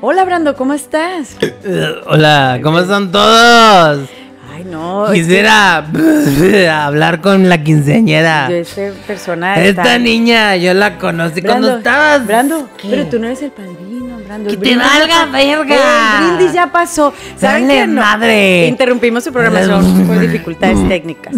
Hola Brando, ¿cómo estás? Hola, ¿cómo están todos? Ay, no. que Quisiera hablar con la quinceañera. yo, esta persona. Esta está- niña, yo la conocí Brando, cuando estabas. Brando, ¿Qué? pero tú no eres el padrino, Brando. ¡Que te valga, verga! El brindis ya pasó. ¿Saben Dale qué? No, madre. Interrumpimos su programación por dificultades técnicas.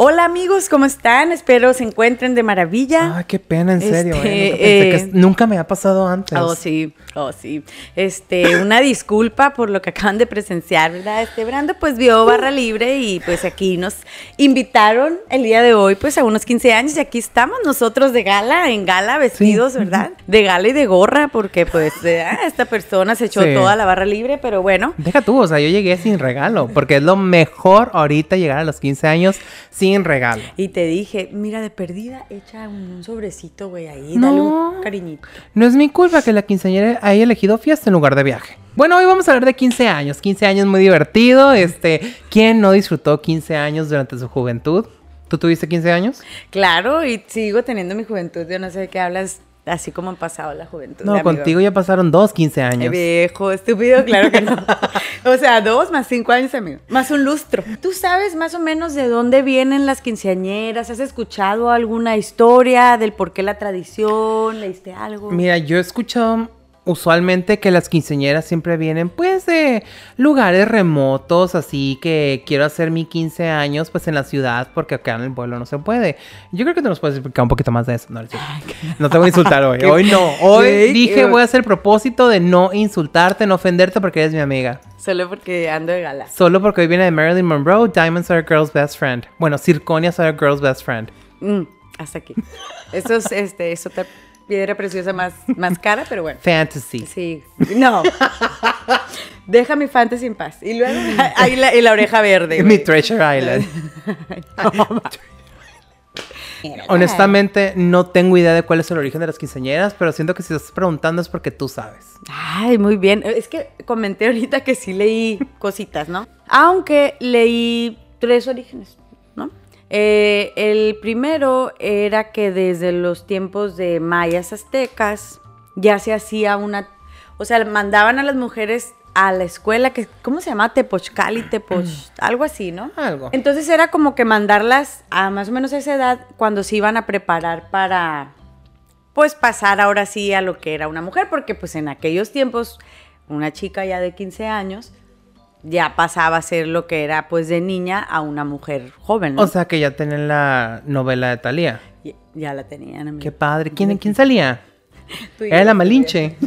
Hola amigos, ¿cómo están? Espero se encuentren de maravilla. Ay, qué pena, en serio. Este, eh, nunca, pensé que eh, nunca me ha pasado antes. Oh, sí, oh, sí. Este, una disculpa por lo que acaban de presenciar, ¿verdad? Este Brando pues vio barra libre y pues aquí nos invitaron el día de hoy pues a unos 15 años y aquí estamos nosotros de gala, en gala, vestidos, ¿verdad? De gala y de gorra porque pues eh, ah, esta persona se echó Sí. toda la barra libre, pero bueno. Deja tú, o sea, yo llegué sin regalo, porque es lo mejor ahorita llegar a los 15 años sin regalo. Y te dije, mira, de perdida, echa un, un sobrecito, güey, ahí, No. dale un cariñito. No es mi culpa que la quinceañera haya elegido fiesta en lugar de viaje. Bueno, hoy vamos a hablar de 15 años. 15 años muy divertido. Este, ¿quién no disfrutó 15 años durante su juventud? ¿Tú tuviste 15 años? Claro, y sigo teniendo mi juventud, yo no sé de qué hablas, así como han pasado la juventud. No, amigo. contigo ya pasaron dos 15 Eh, años. Viejo, estúpido, claro que no. o sea, dos más cinco años, amigo. Más un lustro. ¿Tú sabes más o menos de dónde vienen las quinceañeras? ¿Has escuchado alguna historia del por qué la tradición? ¿Leíste algo? Mira, yo he escuchado usualmente que las quinceañeras siempre vienen pues de lugares remotos, así que quiero hacer mi 15 años pues en la ciudad porque acá en el pueblo no se puede. Yo creo que te nos puedes explicar un poquito más de eso. No, no te voy a insultar hoy. Hoy no. Hoy dije voy a hacer el propósito de no insultarte, no ofenderte porque eres mi amiga. Solo porque ando de gala. Solo porque hoy viene de Marilyn Monroe, Diamonds are a girl's best friend. Bueno, Circonias are a girl's best friend. Mm, hasta aquí. Eso es, este, es otra piedra preciosa más, más cara, pero bueno. Fantasy. Sí, no. Deja mi fantasy en paz. Y luego, ahí la, y la oreja verde. Mi. Treasure Island. Honestamente, no tengo idea de cuál es el origen de las quinceañeras, pero siento que si estás preguntando es porque tú sabes. Ay, muy bien. Es que comenté ahorita que sí leí cositas, ¿no? Aunque leí tres orígenes. Eh, el primero era que desde los tiempos de mayas aztecas ya se hacía una, o sea, mandaban a las mujeres a la escuela que, ¿cómo se llama? Tepochcali, Tepoch, algo así, ¿no? Algo. Entonces era como que mandarlas a más o menos esa edad cuando se iban a preparar para, pues pasar ahora sí a lo que era una mujer, porque pues en aquellos tiempos una chica ya de 15 años ya pasaba a ser lo que era pues de niña a una mujer joven, ¿no? O sea que ya tienen la novela de Thalía. ya, ya la tenían. amigo. Qué padre. ¿Quién, ¿quién salía? Era la Malinche.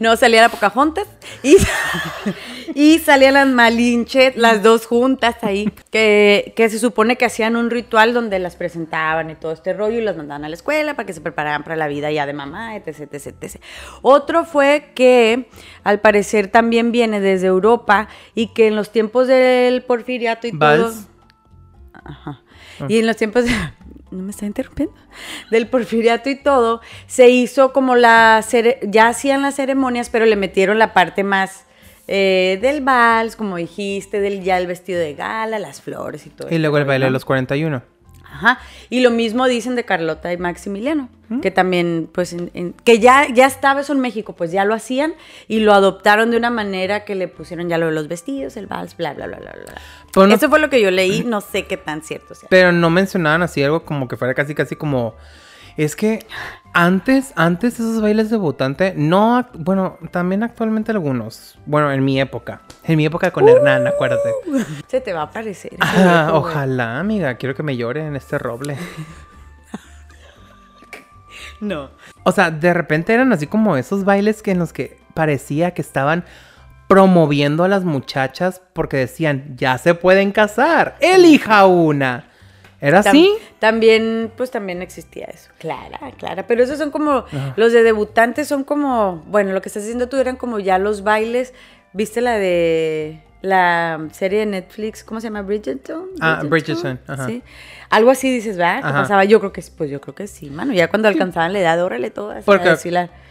No, salía la Pocahontas y, y salían las Malinche, las dos juntas ahí, que, que se supone que hacían un ritual donde las presentaban y todo este rollo y las mandaban a la escuela para que se prepararan para la vida ya de mamá, etc, etc, etc. Otro fue que al parecer también viene desde Europa y que en los tiempos del porfiriato y todo... Vals. Ajá. Y en los tiempos de- no me está interrumpiendo del porfiriato y todo se hizo como la cere- ya hacían las ceremonias pero le metieron la parte más eh, del vals como dijiste del ya el vestido de gala las flores y todo Y luego el baile de los 41. Ajá. Y lo mismo dicen de Carlota y Maximiliano, ¿Mm? que también, pues, en- en- que ya, ya estaba eso en México, pues ya lo hacían y lo adoptaron de una manera que le pusieron ya lo de los vestidos, el vals, bla, bla, bla, bla, bla. Pero no- Eso fue lo que yo leí, no sé qué tan cierto sea. Pero no mencionaban así algo como que fuera casi casi como... Es que antes, antes esos bailes de debutante, no, bueno, también actualmente algunos. Bueno, en mi época. En mi época con Hernán, acuérdate. Se te va a aparecer. Ah, ojalá, amiga, quiero que me llore en este roble. No. O sea, de repente eran así como esos bailes que en los que parecía que estaban promoviendo a las muchachas porque decían, ya se pueden casar, elija una. ¿Era Tam- así? También, pues también existía eso. Clara, clara. Pero esos son como, los de debutantes son como, bueno, lo que estás haciendo tú eran como ya los bailes. ¿Viste la de la serie de Netflix? ¿Cómo se llama? Bridgerton. Ah, Bridgerton, ajá. Sí. Algo así dices, ¿verdad? ¿Qué Ajá. pasaba? Yo creo que sí, pues yo creo que sí, mano. Ya cuando alcanzaban la edad, órale todo. así, Porque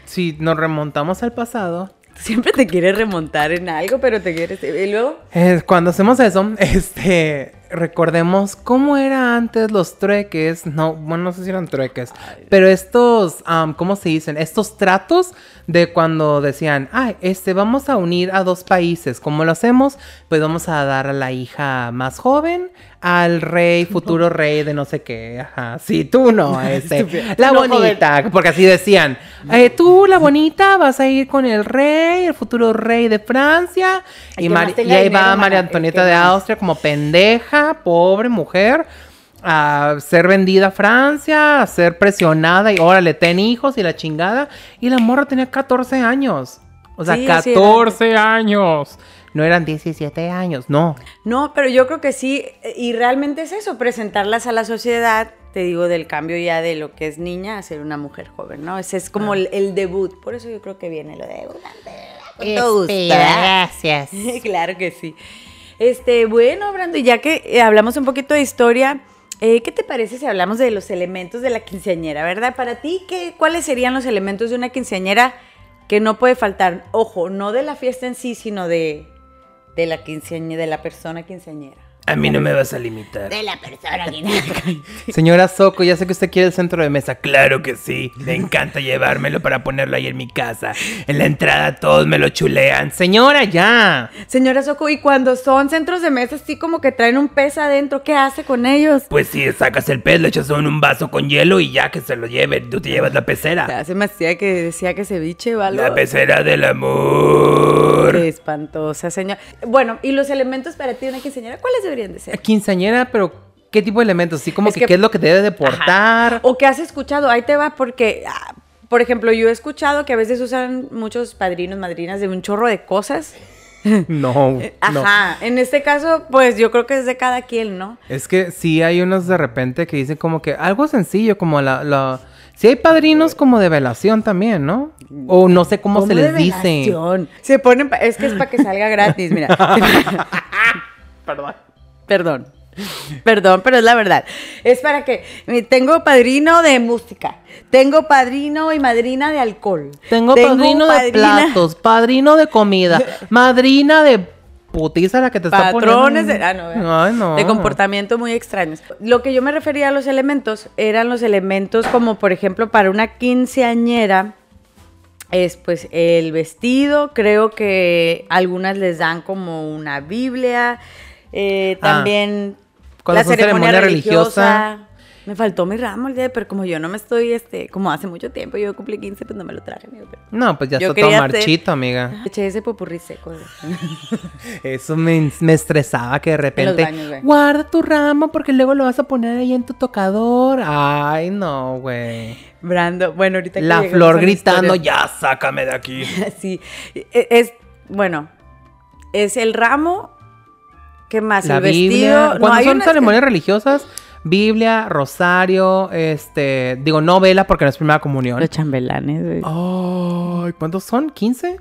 si nos remontamos al pasado, Siempre te quieres remontar en algo, pero te quieres... Y luego... Eh, cuando hacemos eso, este, recordemos cómo era antes los trueques. No, bueno, no sé si eran trueques, pero estos, ¿cómo se dicen? Estos tratos de cuando decían, ah, este, vamos a unir a dos países. ¿Cómo lo hacemos? Pues vamos a dar a la hija más joven al rey, futuro rey de no sé qué. Ajá. Sí, tú no, este. La No, bonita, porque así decían. eh, tú, la bonita, vas a ir con el rey, el futuro rey de Francia. Y, tenga y ahí va María Antonieta de. Austria como pendeja, pobre mujer, a ser vendida a Francia, a ser presionada y órale, ten hijos y la chingada. Y la morra tenía 14 años. O sea, Sí, así era 14 años. No eran 17 años, no. No, pero yo creo que sí, y realmente es eso, presentarlas a la sociedad, te digo, del cambio ya de lo que es niña a ser una mujer joven, ¿no? Ese es como el, el debut, por eso yo creo que viene lo de... Con todo gusto, ¿verdad? gracias. claro que sí. Este, bueno, Brando, ya que eh, hablamos un poquito de historia, eh, ¿qué te parece si hablamos de los elementos de la quinceañera, verdad? Para ti, ¿qué, ¿cuáles serían los elementos de una quinceañera que no puede faltar? Ojo, no de la fiesta en sí, sino de, de la quinceañera, de la persona quinceañera. A mí no me vas a limitar. De la persona quinceañera. Señora Soco, ya sé que usted quiere el centro de mesa. Claro que sí. Me encanta llevármelo para ponerlo ahí en mi casa. En la entrada todos me lo chulean. Señora, ya. Señora Soco, y cuando son centros de mesa así como que traen un pez adentro, ¿qué hace con ellos? Pues sí, sacas el pez, le echas en un vaso con hielo y ya que se lo lleve. Tú te llevas la pecera. Se me hacía que decía que ceviche o algo. La pecera del amor. Qué espantosa, señor. Bueno, ¿y los elementos para ti de una quinceañera cuáles deberían de ser? Quinceañera, pero ¿qué tipo de elementos? Así como Es que, que- qué es lo que debe de portar. O que has escuchado, ahí te va, porque, ah, por ejemplo, yo he escuchado que a veces usan muchos padrinos, madrinas de un chorro de cosas. No, no. Ajá, en este caso, pues yo creo que es de cada quien, ¿no? Es que sí hay unos de repente que dicen como que algo sencillo, como la... la... Sí hay padrinos como de velación también, ¿no? O no sé cómo, se ¿Cómo les de dice. velación? Se ponen, pa- es que es para que salga gratis, mira. Perdón. Perdón. Perdón, pero es la verdad. Es para que tengo padrino de música, tengo padrino y madrina de alcohol. Tengo, padrino de platos, padrino de comida, madrina de putiza la que te está poniendo. de, ah. Ay, no. de comportamiento muy extraños. Lo que yo me refería a los elementos eran los elementos como por ejemplo para una quinceañera es pues el vestido, creo que algunas les dan como una Biblia, eh, Ah, también cuando la ceremonia, ceremonia religiosa. religiosa. Me faltó mi ramo el día, pero como yo no me estoy, este, como hace mucho tiempo, yo cumplí 15, pues no me lo traje, amigo. pero- No, pues ya está todo hacer- marchito, amiga. Eché ese popurrí seco. Eso me, me estresaba que de repente, baños, guarda tu ramo porque luego lo vas a poner ahí en tu tocador. Ay, no, güey. Brando, bueno, ahorita que La flor gritando, ya sácame de aquí. Sí, e- es, bueno, es el ramo, ¿qué más? La el Biblia. vestido. No, Cuando hay son que- ceremonias religiosas, Biblia, rosario, este, digo, no vela porque no es primera comunión. Los chambelanes. Ay, ¿cuántos son? ¿15?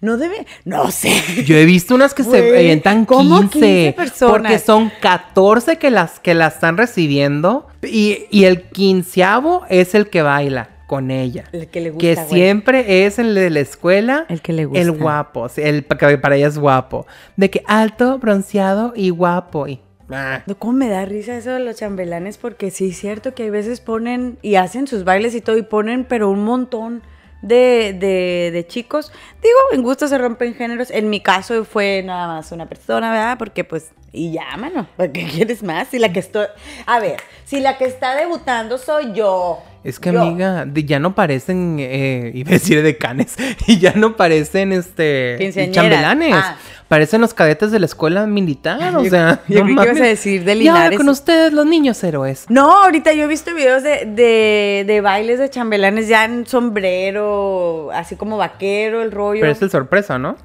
No debe, no sé. Yo he visto unas que se 15. ¿cómo 15 personas? Porque son 14 que las, que las están recibiendo. Y, y el quinceavo es el que baila con ella. El que le gusta, Que güey. siempre es el de la escuela. El que le gusta. El guapo. El que para ella es guapo. De que alto, bronceado y guapo. Y, ah. ¿Cómo me da risa eso de los chambelanes? Porque sí es cierto que a veces ponen y hacen sus bailes y todo y ponen, pero un montón de, de, de chicos. Digo, en gusto se rompen géneros. En mi caso fue nada más una persona, ¿verdad? Porque pues, y ya, mano, ¿para qué quieres más? Si la que estoy, a ver, si la que está debutando soy yo. Es que, yo. amiga, ya no parecen, eh, iba a decir decanes, y ya no parecen, este, chambelanes. Ah. Parecen los cadetes de la escuela militar, o sea. yo no ibas a decir de Linares. con ustedes, los niños héroes. No, ahorita yo he visto videos de, de, de bailes de chambelanes ya en sombrero, así como vaquero, el rollo. Pero es el sorpresa, ¿no?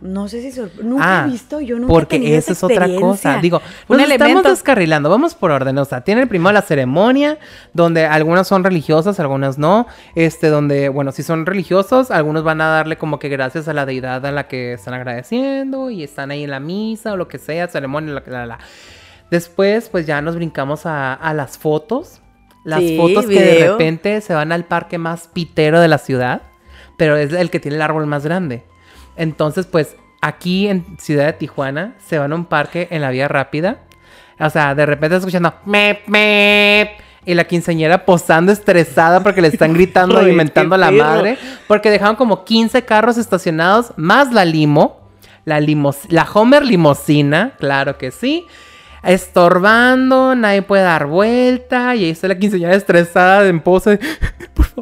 No sé si sor- nunca Ah, he visto, yo nunca he Porque tenido esa es otra cosa. Digo, nos estamos descarrilando. Vamos por orden. O sea, tiene primero la ceremonia, donde algunas son religiosas, algunas no. Este, donde, bueno, si son religiosos, algunos van a darle como que gracias a la deidad a la que están agradeciendo y están ahí en la misa o lo que sea, ceremonia, la, la, la. Después, pues ya nos brincamos a, a las fotos. Las Sí, fotos que de repente se van al parque más pitero de la ciudad, pero es el que tiene el árbol más grande. Entonces, pues aquí en Ciudad de Tijuana se van a un parque en la vía rápida. O sea, de repente escuchando mep, mep, y la quinceañera posando estresada porque le están gritando y Ay, mentando a la madre. Porque dejaron como 15 carros estacionados, más la limo. La, limos la Homer limosina, claro que sí. Estorbando, nadie puede dar vuelta. Y ahí está la quinceañera estresada en pose.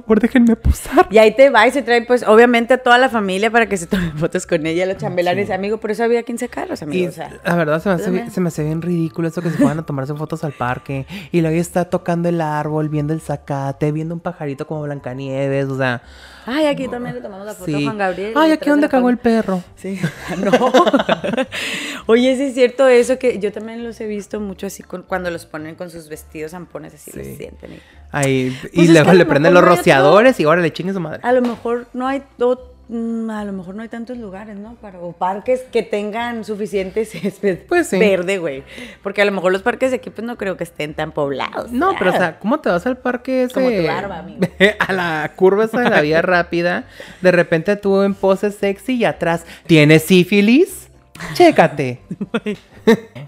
Por favor, déjenme posar. Y ahí te va y se trae, pues, obviamente a toda la familia para que se tomen fotos con ella, los chambelanes, amigo, por eso había 15 carros, Y amigo. o sea. la verdad se me, hace, se me hace bien ridículo eso que se puedan a tomarse fotos al parque. Y luego está tocando el árbol, viendo el zacate, viendo un pajarito como Blancanieves. O sea, Ay, aquí también le tomamos la foto a sí. Juan Gabriel. Ay, aquí de donde cagó el perro. Sí, no. Oye, sí es cierto eso que yo también los he visto mucho así con, cuando los ponen con sus vestidos zampones así Sí. los sienten. y- Ahí, Pues y luego a le prenden los rociadores y ahora le chingue su madre. A lo mejor no hay do- mm, a lo mejor no hay tantos lugares, ¿no? Para, o parques que tengan suficiente césped Pues sí. verde, güey. Porque a lo mejor los parques de aquí pues no creo que estén tan poblados. No, pero o sea, ¿cómo te vas al parque ese? Como tu barba, amigo. a la curva esa de la vía rápida. De repente tú en pose sexy y atrás, ¿tienes sífilis? Chécate.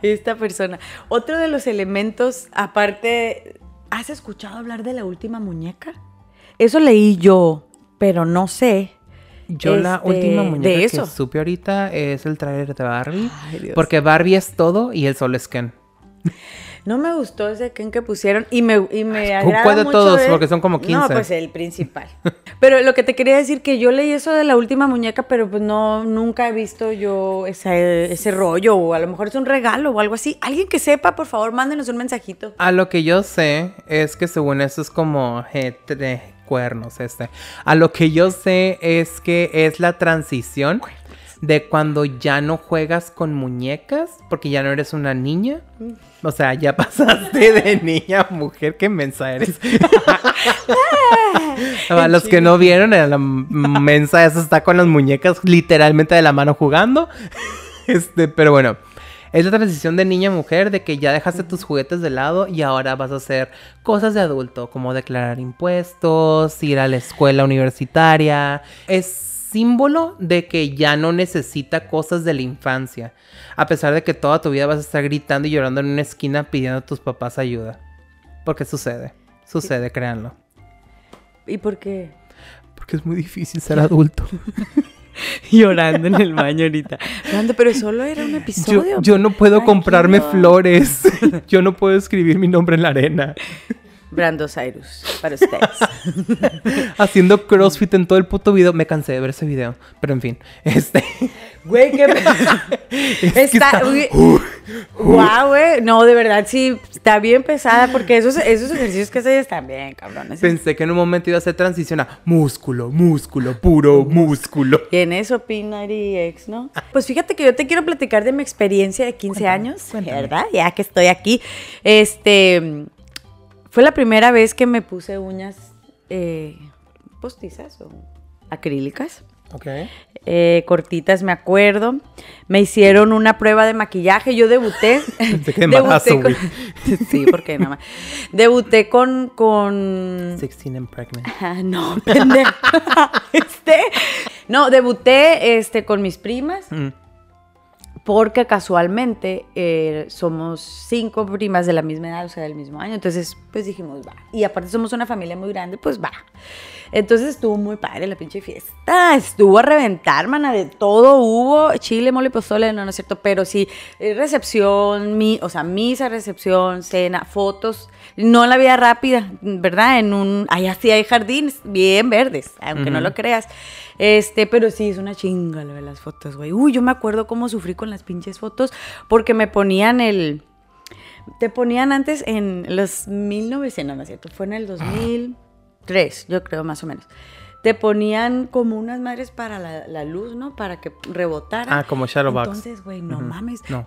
esta persona. Otro de los elementos, aparte, ¿has escuchado hablar de la última muñeca? Eso leí yo, pero no sé. Yo la Este, última de muñeca que supe ahorita es el tráiler de Barbie. Ay, Dios. Porque Barbie es todo y el sol es Ken. No me gustó ese Ken que pusieron y me, y me ¿cu- agrada cuál de mucho todos? Porque son como 15. No, pues el principal. Pero lo que te quería decir que yo leí eso de la última muñeca, pero pues no, nunca he visto yo ese, ese rollo o a lo mejor es un regalo o algo así. Alguien que sepa, por favor, mándenos un mensajito. A lo que yo sé es que según eso es como eh, cuernos este. A lo que yo sé es que es la transición de cuando ya no juegas con muñecas porque ya no eres una niña. O sea, ya pasaste de niña a mujer. Qué mensa eres. A los que no vieron, la mensa esa está con las muñecas literalmente de la mano jugando. Este, pero bueno, es la transición de niña a mujer, de que ya dejaste tus juguetes de lado y ahora vas a hacer cosas de adulto, como declarar impuestos, ir a la escuela universitaria. Es símbolo de que ya no necesita cosas de la infancia, a pesar de que toda tu vida vas a estar gritando y llorando en una esquina pidiendo a tus papás ayuda. Porque sucede, sucede, créanlo. ¿Y por qué? Porque es muy difícil ser adulto. Llorando en el baño ahorita. Llorando, pero solo era un Yo, episodio. yo no puedo comprarme flores. Yo no puedo escribir mi nombre en la arena. Brando Cyrus, para ustedes. Haciendo CrossFit en todo el puto video. Me cansé de ver ese video. Pero en fin. Este. Güey, qué... es que está... güey, Guau, güey. No, de verdad, sí, está bien pesada porque esos, esos ejercicios que haces están bien, cabrones. Pensé que en un momento iba a hacer transición a músculo, músculo, puro músculo. Y en eso Pinar y ex, ¿no? Pues fíjate que yo te quiero platicar de mi experiencia de 15 Cuéntame, años, cuéntame. ¿verdad? Ya que estoy aquí. Este, fue la primera vez que me puse uñas eh, postizas o acrílicas. Ok. eh, cortitas, me acuerdo. Me hicieron una prueba de maquillaje. Yo debuté. Pensé que de embarazo, debuté con- sí, porque más. Debuté con. con... 16 and pregnant. Ah, no, pendejo. este. No, debuté este, con mis primas. Mm. Porque casualmente eh, somos cinco primas de la misma edad, o sea, del mismo año. Entonces, pues dijimos, va. Y aparte somos una familia muy grande, pues va. Entonces estuvo muy padre la pinche fiesta. Estuvo a reventar, mana, de todo hubo. Chile, mole, pozole, no, no es cierto. Pero sí, eh, recepción, mi, o sea, misa, recepción, cena, fotos. No en la vida rápida, ¿verdad? En un, allá sí hay jardines bien verdes, aunque no lo creas. Este, pero sí, es una chinga lo de las fotos, güey. Uy, yo me acuerdo cómo sufrí con las pinches fotos porque me ponían el... Te ponían antes en los 1900, no, no es cierto, fue en el 2003, yo creo, más o menos. Te ponían como unas madres para la, la luz, ¿no? Para que rebotara. Ah, como Shadowbox. Entonces, güey, no Ujú. mames. No.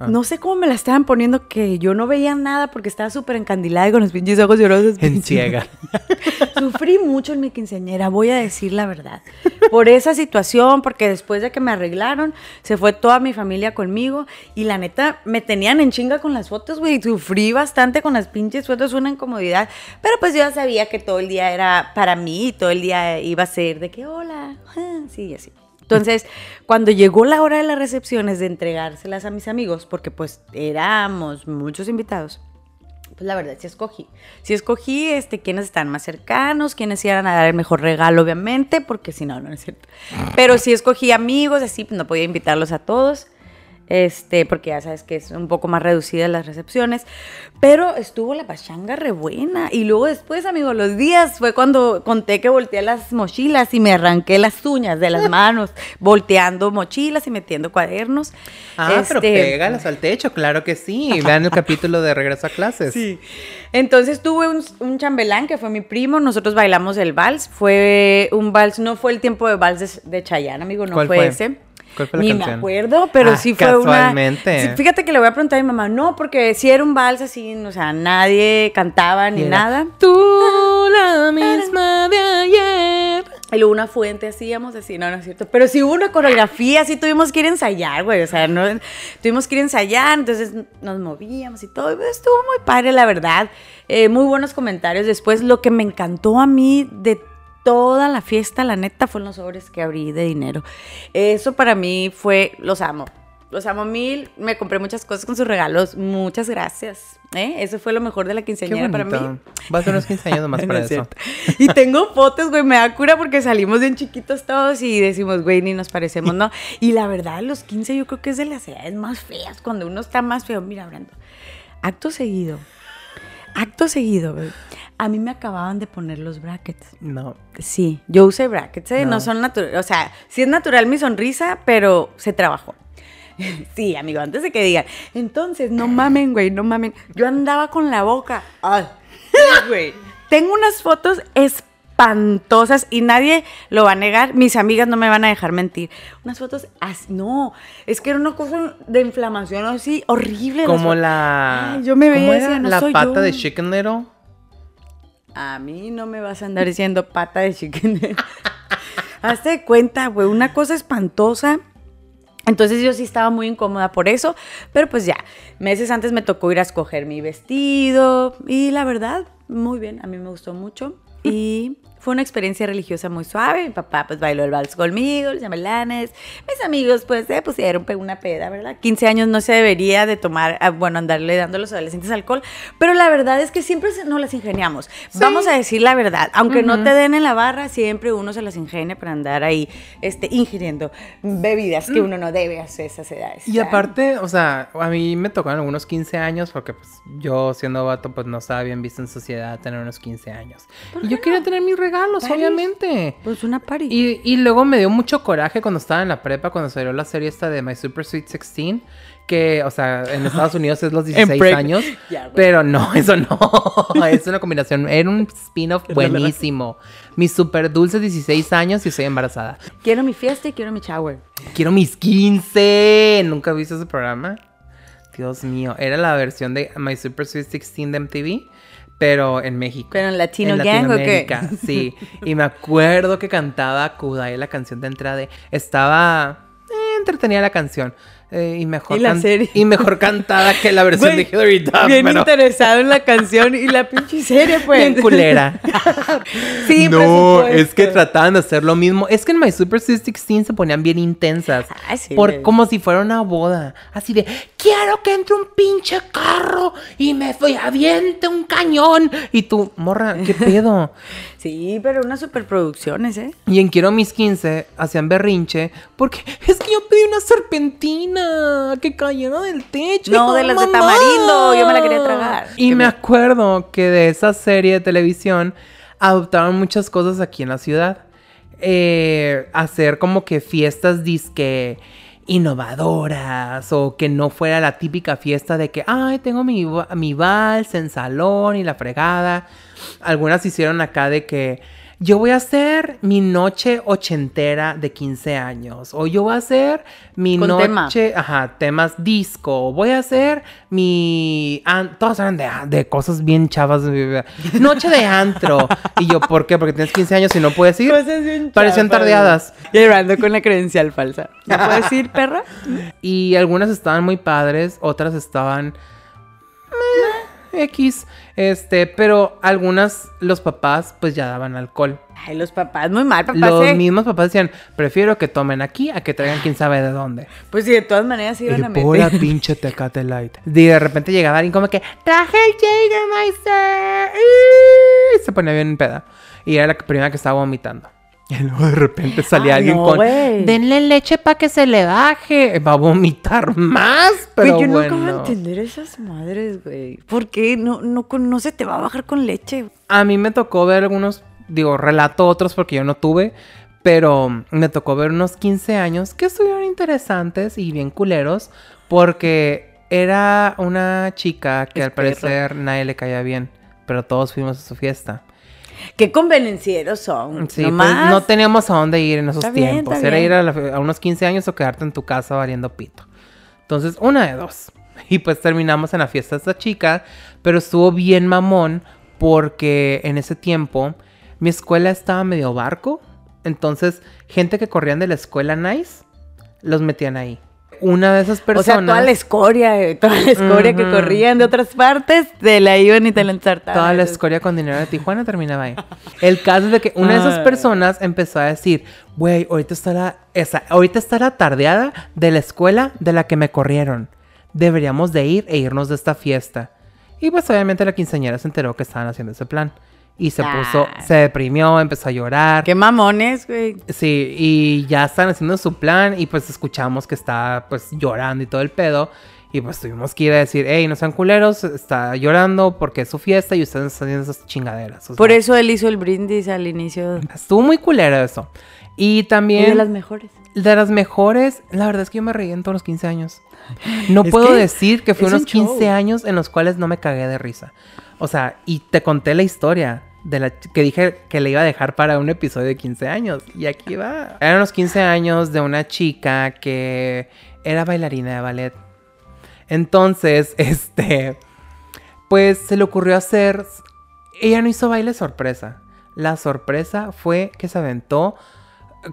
Ah. No sé cómo me la estaban poniendo que yo no veía nada porque estaba súper encandilada y con los pinches ojos llorosos. En ciega. Sufrí mucho en mi quinceañera, voy a decir la verdad. Por esa situación, porque después de que me arreglaron, se fue toda mi familia conmigo y la neta me tenían en chinga con las fotos, güey. Sufrí bastante con las pinches fotos, una incomodidad. Pero pues yo ya sabía que todo el día era para mí y todo el día iba a ser de que hola, sí, y así. Entonces, cuando llegó la hora de las recepciones de entregárselas a mis amigos, porque pues éramos muchos invitados, pues la verdad sí escogí. Sí escogí este, quiénes están más cercanos, quiénes iban a dar el mejor regalo, obviamente, porque si no, no es cierto. Pero sí escogí amigos, así, no podía invitarlos a todos este, porque ya sabes que es un poco más reducida las recepciones, pero estuvo la pachanga re buena. Y luego después, amigo, los días fue cuando conté que volteé las mochilas y me arranqué las uñas de las manos, volteando mochilas y metiendo cuadernos. Ah, pero este, pégalas al techo, claro que sí. Vean el capítulo de Regreso a Clases. Sí. Entonces tuve un, chambelán que fue mi primo, nosotros bailamos el vals, fue un vals, no fue el tiempo de vals de, de Chayanne, amigo, no fue ese ni me acuerdo, pero ah, sí fue casualmente. una. fíjate que le voy a preguntar a mi mamá, no, porque si era un vals así, o sea, nadie cantaba ni nada. Tú, la misma de ayer. Y luego una fuente hacíamos así, no, no es cierto. Pero sí hubo una coreografía, sí tuvimos que ir a ensayar, güey. O sea, no, tuvimos que ir a ensayar, entonces nos movíamos y todo. Estuvo muy padre, la verdad. Eh, muy buenos comentarios. Después, lo que me encantó a mí de toda la fiesta, la neta, fueron los sobres que abrí de dinero. Eso para mí fue, los amo. Los amo mil, me compré muchas cosas con sus regalos. Muchas gracias. ¿eh? Eso fue lo mejor de la quinceañera para mí. Va a ser unos 15 años más para eso. Y tengo fotos, güey, me da cura porque salimos bien chiquitos todos y decimos, güey, ni nos parecemos, ¿no? Y la verdad, los 15 yo creo que es de las edades más feas, cuando uno está más feo. Mira, Brando, acto seguido, acto seguido, güey a mí me acababan de poner los brackets. No. Sí, yo usé brackets, ¿eh? No, son naturales. O sea, sí es natural mi sonrisa, pero se trabajó. sí, amigo, antes de que digan. Entonces, no mamen, güey, no mamen. Yo andaba con la boca. Ay, güey. Tengo unas fotos espantosas y nadie lo va a negar. Mis amigas no me van a dejar mentir. Unas fotos así, no, es que era una cosa de inflamación así horrible. Como la. yo me veía no la pata de Chicken Little. A mí no me vas a andar diciendo pata de chicken. Hazte cuenta, güey, una cosa espantosa. Entonces yo sí estaba muy incómoda por eso, pero pues ya, meses antes me tocó ir a escoger mi vestido y la verdad, muy bien, a mí me gustó mucho y fue una experiencia religiosa muy suave. Mi papá pues bailó el vals conmigo, los llamallanes. Mis amigos pues se pusieron una peda, ¿verdad? 15 años no se debería de tomar, ah, bueno, andarle dando a los adolescentes alcohol. Pero la verdad es que siempre nos las ingeniamos. Vamos a decir la verdad. Aunque no te den en la barra, siempre uno se las ingenia para andar ahí este, ingiriendo bebidas que mm. uno no debe hacer esas edades. Y aparte, o sea, a mí me tocaron algunos 15 años porque pues yo siendo vato pues no estaba bien visto en sociedad tener unos 15 años. Y yo quería tener mi regalos, obviamente. Pues una party. Y, y, luego me dio mucho coraje cuando estaba en la prepa, cuando salió la serie esta de My Super Sweet 16. Que, o sea, en Estados Unidos es los 16 años. pero no, eso no. es una combinación. Era un spin-off buenísimo. Mis super dulces 16 años y estoy embarazada. Quiero mi fiesta y quiero mi shower. Quiero mis 15. ¿Nunca viste ese programa? Dios mío. Era la versión de My Super Sweet 16 de MTV pero en México. ¿Pero en Latino en Gang o qué? Sí. Y me acuerdo que cantaba Kudai la canción de entrada. Estaba eh, entretenida la canción. Eh, y mejor y mejor cantada que la versión de Hillary Duff. Bien interesado en la canción y la pinche serie, pues. Bien culera. sí, No, es que trataban de hacer lo mismo. Es que en My Super 16 se ponían bien intensas. Ah, sí, por, como si fuera una boda. Así de, quiero que entre un pinche carro y me fui, aviente un cañón. Y tú, morra, ¿qué pedo? Sí, pero unas superproducciones, ¿eh? Y en Quiero mis 15 hacían berrinche porque es que yo pedí una serpentina que cayera del techo. No, de las de tamarindo, yo me la quería tragar. Y me, acuerdo que de esa serie de televisión adoptaron muchas cosas aquí en la ciudad. Eh, hacer como que fiestas disque innovadoras o que no fuera la típica fiesta de que, ay, tengo mi, mi vals en salón y la fregada. Algunas hicieron acá de que yo voy a hacer mi noche ochentera de 15 años. O yo voy a hacer mi noche, ajá, temas disco. Voy a hacer mi... todas eran de, de, cosas bien chavas. Noche de antro. y yo, ¿por qué? Porque tienes 15 años y no puedes ir. Parecían tardeadas. Y hablando con la credencial falsa. ¿No puedes ir, perra? y algunas estaban muy padres, otras estaban... X. Este, pero algunas, los papás, pues ya daban alcohol. Ay, los papás, muy mal, papás. Los ¿eh? mismos papás decían, prefiero que tomen aquí a que traigan quién sabe de dónde. Pues sí, de todas maneras iban a El meter. pura pinche Tecate Light. Y de repente llegaba alguien como que, traje el Jägermeister. Y se ponía bien en peda. Y era la primera que estaba vomitando. Y luego de repente salía Ay, alguien no, con, denle leche para que se le baje. Va a vomitar más, pero yo bueno. nunca voy a entender esas madres, güey. ¿Por qué no, no, no se te va a bajar con leche? A mí me tocó ver algunos, digo, relato otros porque yo no tuve, pero me tocó ver unos 15 años que estuvieron interesantes y bien culeros porque era una chica que al Espero. parecer nadie le caía bien, pero todos fuimos a su fiesta. Qué convenencieros son. Sí, pues no teníamos a dónde ir en esos Está tiempos. Era bien. ir a, la- a unos 15 años o quedarte en tu casa valiendo pito. Entonces, una de dos. Y pues terminamos en la fiesta de esta chica, pero estuvo bien mamón porque en ese tiempo mi escuela estaba medio barco. Entonces, gente que corrían de la escuela Nice, los metían ahí. Una de esas o personas... sea, toda la escoria, eh, toda la escoria que corrían de otras partes, te la iban y te la ensartaban. Toda la escoria con dinero de Tijuana terminaba ahí. El caso es de que una de esas personas empezó a decir, güey, ahorita está la, esa, ahorita está la tardeada de la escuela de la que me corrieron. Deberíamos de ir e irnos de esta fiesta. Y pues obviamente la quinceañera se enteró que estaban haciendo ese plan. Y se puso, se deprimió, empezó a llorar. Qué mamones, güey. Sí, y ya están haciendo su plan y pues escuchamos que está pues llorando y todo el pedo. Y pues tuvimos que ir a decir, hey, no sean culeros, está llorando porque es su fiesta y ustedes están haciendo esas chingaderas. O Por eso él hizo el brindis al inicio. Estuvo muy culero eso. Y Y también de las mejores. de las mejores, la verdad es que yo me reí en todos los 15 años. No Es puedo que decir que fue es un unos 15 show. años en los cuales no me cagué de risa. O sea, y te conté la historia de la que dije que le iba a dejar para un episodio de 15 años. Y aquí va. Eran los 15 años de una chica que era bailarina de ballet. Entonces, este, pues se le ocurrió hacer, ella no hizo baile sorpresa. La sorpresa fue que se aventó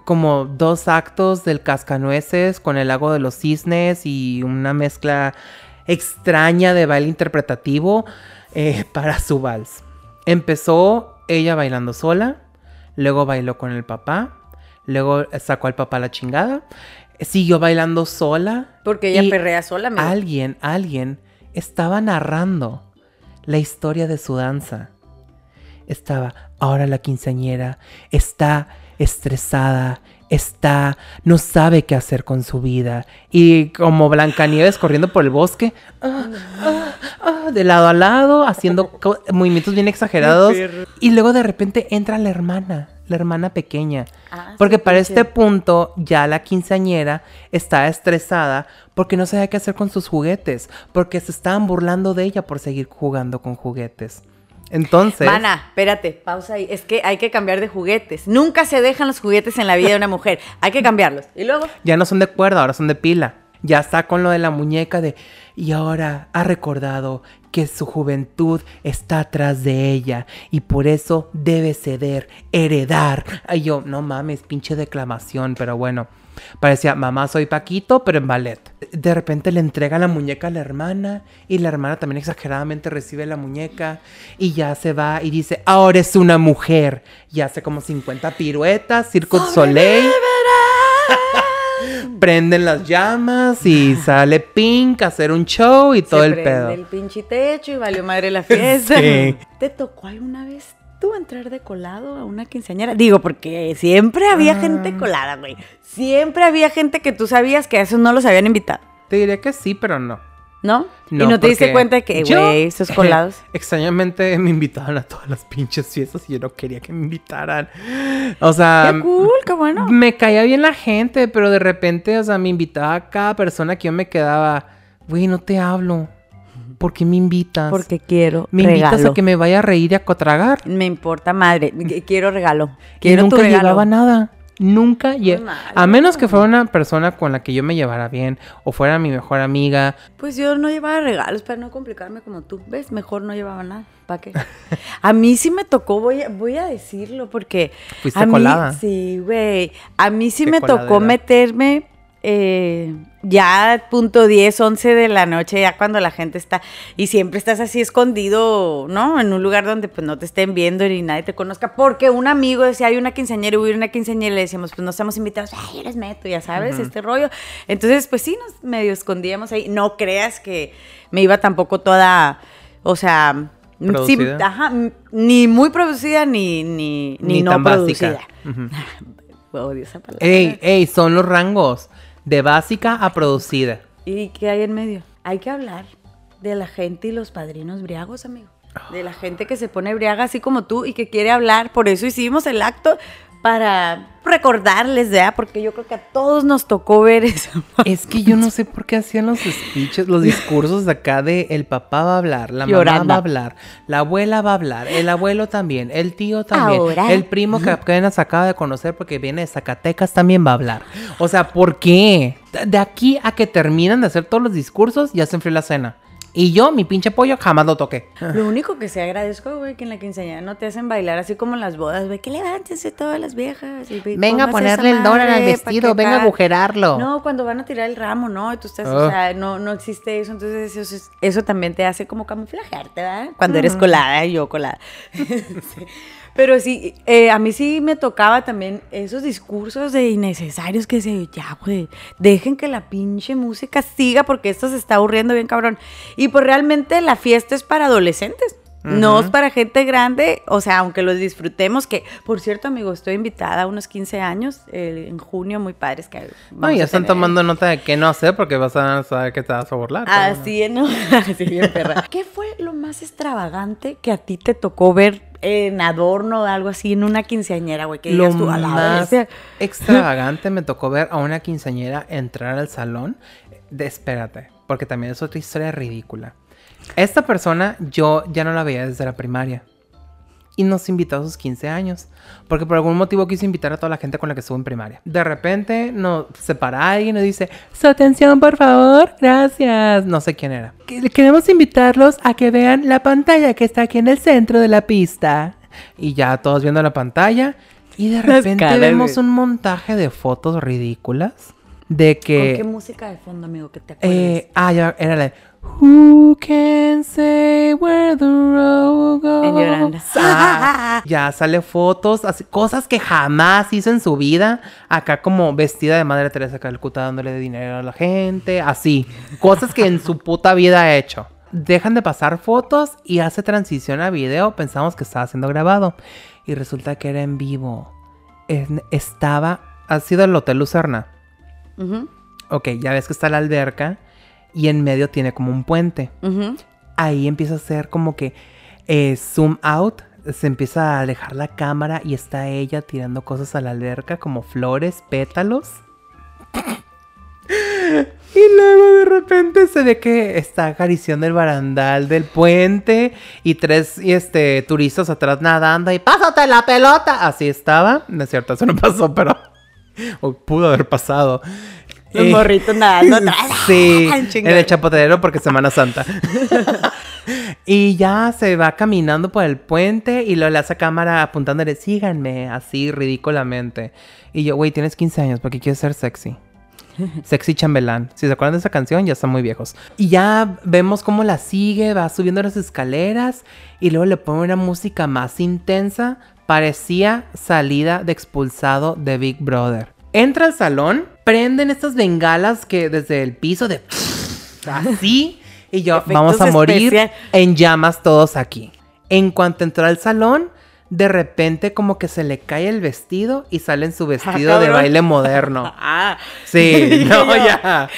como dos actos del cascanueces con el lago de los cisnes y una mezcla extraña de baile interpretativo eh, para su vals. Empezó ella bailando sola, luego bailó con el papá, luego sacó al papá la chingada, siguió bailando sola. Porque ella perrea sola, amigo. Alguien, alguien estaba narrando la historia de su danza. Estaba, ahora la quinceañera está estresada, está, no sabe qué hacer con su vida. Y como Blancanieves corriendo por el bosque, ah, ah, ah, de lado a lado, haciendo movimientos bien exagerados. Y luego de repente entra la hermana, la hermana pequeña. Ah, sí, Porque para pinche. este punto ya la quinceañera está estresada porque no sabía qué hacer con sus juguetes, porque se estaban burlando de ella por seguir jugando con juguetes. Entonces, Mana, espérate, pausa ahí. Es que hay que cambiar de juguetes. Nunca se dejan los juguetes en la vida de una mujer. Hay que cambiarlos. Y luego, ya no son de cuerda, ahora son de pila. Ya está con lo de la muñeca de y ahora ha recordado que su juventud está atrás de ella y por eso debe ceder, heredar. Ay, yo, no mames, pinche declamación, pero bueno. Parecía, mamá, soy Paquito, pero en ballet. De repente le entrega la muñeca a la hermana y la hermana también exageradamente recibe la muñeca y ya se va y dice, ahora es una mujer. Y hace como 50 piruetas, Circo Soleil. Prenden las llamas y sale Pink a hacer un show y todo se el prende pedo. el pinche techo y valió madre la fiesta. Sí. ¿Te tocó alguna vez tú entrar de colado a una quinceañera? Digo, porque siempre había Ah. gente colada, güey. Siempre había gente que tú sabías que a esos no los habían invitado, Te diré que sí, pero no. ¿no? y no te diste cuenta de que, güey, esos colados. extrañamente me invitaban a todas las pinches fiestas y yo no quería que me invitaran. O sea, Qué cool, qué bueno. me caía bien la gente, pero de repente, o sea, me invitaba a cada persona que yo me quedaba, güey, no te hablo. ¿Por qué me invitas? Porque quiero me invitas a que me vaya a reír y a cotragar. Me importa madre. Qu- Quiero regalo. Y Quiero nunca tu regalo. llevaba nada. Nunca lle- mal, A menos que fuera una persona con la que yo me llevara bien o fuera mi mejor amiga. Pues yo no llevaba regalos para no complicarme como tú. ¿Ves? Mejor no llevaba nada. ¿Para qué? A mí sí me tocó, voy a, voy a decirlo, porque. Fuiste a mí- colada. Sí, güey. A mí sí me tocó meterme eh, ya punto 10, 11 de la noche, ya cuando la gente está, y siempre estás así escondido, ¿no? En un lugar donde pues no te estén viendo ni nadie te conozca, porque un amigo decía, hay una quinceañera, hubiera una quinceañera, y le decíamos, pues no estamos invitados, ay, yo les meto, ya sabes, este rollo. Entonces, pues sí, nos medio escondíamos ahí. No creas que me iba tampoco toda, o sea... Sí, ¿Producida? ajá, ni muy producida ni, ni, ni, Ni no tan producida. básica. Ujú. Odio esa palabra. Ey, ey, son los rangos. De básica a producida. ¿Y qué hay en medio? Hay que hablar de la gente y los padrinos briagos, amigo. De la gente que se pone briaga así como tú y que quiere hablar. Por eso hicimos el acto para recordarles, ¿verdad? Porque yo creo que a todos nos tocó ver eso. Es que yo no sé por qué hacían los speeches, los discursos de acá de el papá va a hablar, la mamá va a hablar, la abuela va a hablar, el abuelo también, el tío también, Ahora. el primo que apenas acaba de conocer porque viene de Zacatecas también va a hablar. O sea, ¿por qué? De aquí a que terminan de hacer todos los discursos, ya se enfrió la cena. Y yo, mi pinche pollo, jamás lo toqué. Lo único que se agradezco, güey, que en la quinceañera no te hacen bailar así como en las bodas, güey, que levántense todas las viejas. y ve- Venga a ponerle el dólar al vestido, venga a agujerarlo. No, cuando van a tirar el ramo, ¿no? Y tú estás, o sea, no, no existe eso. Entonces, eso, es- eso también te hace como camuflajearte, ¿verdad? Cuando eres colada yo colada. Sí. Pero sí, eh, a mí sí me tocaba también esos discursos de innecesarios que se, ya, güey, dejen que la pinche música siga porque esto se está aburriendo bien cabrón. Y pues realmente la fiesta es para adolescentes. No es para gente grande, o sea, aunque los disfrutemos, que por cierto, amigo, estoy invitada a unos 15 años eh, en junio, muy padres que No, ya están tomando nota de qué no hacer porque vas a saber que te vas a burlar. Así, ¿no? Así bien perra. ¿Qué fue lo más extravagante que a ti te tocó ver en adorno o algo así en una quinceañera, güey? Que Lo tú, a la más extravagante me tocó ver a una quinceañera entrar al salón. De, espérate, porque también es otra historia ridícula. Esta persona yo ya no la veía desde la primaria. Y nos invitó a sus 15 años. Porque por algún motivo quiso invitar a toda la gente con la que estuvo en primaria. De repente nos separa alguien y nos dice, su atención por favor, gracias. No sé quién era. Que- Queremos invitarlos a que vean la pantalla que está aquí en el centro de la pista. Y ya todos viendo la pantalla. Y de repente vemos un montaje de fotos ridículas. De ¿Con que... qué música de fondo, amigo, que te acuerdas? Eh, ah, ya, era la de Who can say where the road goes? En Yolanda. Ah, ya sale fotos, así, cosas que jamás hizo en su vida. Acá como vestida de Madre Teresa de Calcuta dándole dinero a la gente, así. Cosas que en su puta vida ha hecho. Dejan de pasar fotos y hace transición a video. Pensamos que estaba siendo grabado. Y resulta que era en vivo. En- estaba... ¿Ha sido el Hotel Lucerna? Ujú, Ok, ya ves que está la alberca y en medio tiene como un puente. Ahí empieza a hacer como que eh, zoom out, se empieza a alejar la cámara y está ella tirando cosas a la alberca como flores, pétalos. Y luego de repente se ve que está acariciando el barandal del puente y tres y este, turistas atrás nadando y ¡pásate la pelota! Así estaba. No es cierto, eso no pasó, pero o pudo haber pasado. Los Eh, morritos nadando. Sí, en el chapoteadero porque Semana Santa. y ya se va caminando por el puente y lo le hace a cámara apuntándole, síganme, así ridículamente. Y yo, güey, tienes 15 años, porque quieres ser sexy? Sexy chambelán. Si se acuerdan de esa canción, ya están muy viejos. Y ya vemos cómo la sigue, va subiendo las escaleras y luego le pone una música más intensa. Parecía salida de expulsado de Big Brother. Entra al salón, prenden estas bengalas que desde el piso de así y yo Efectos vamos a morir especial. en llamas todos aquí. En cuanto entró al salón, de repente como que se le cae el vestido y sale en su vestido de baile moderno. Ah, Sí, no, ya.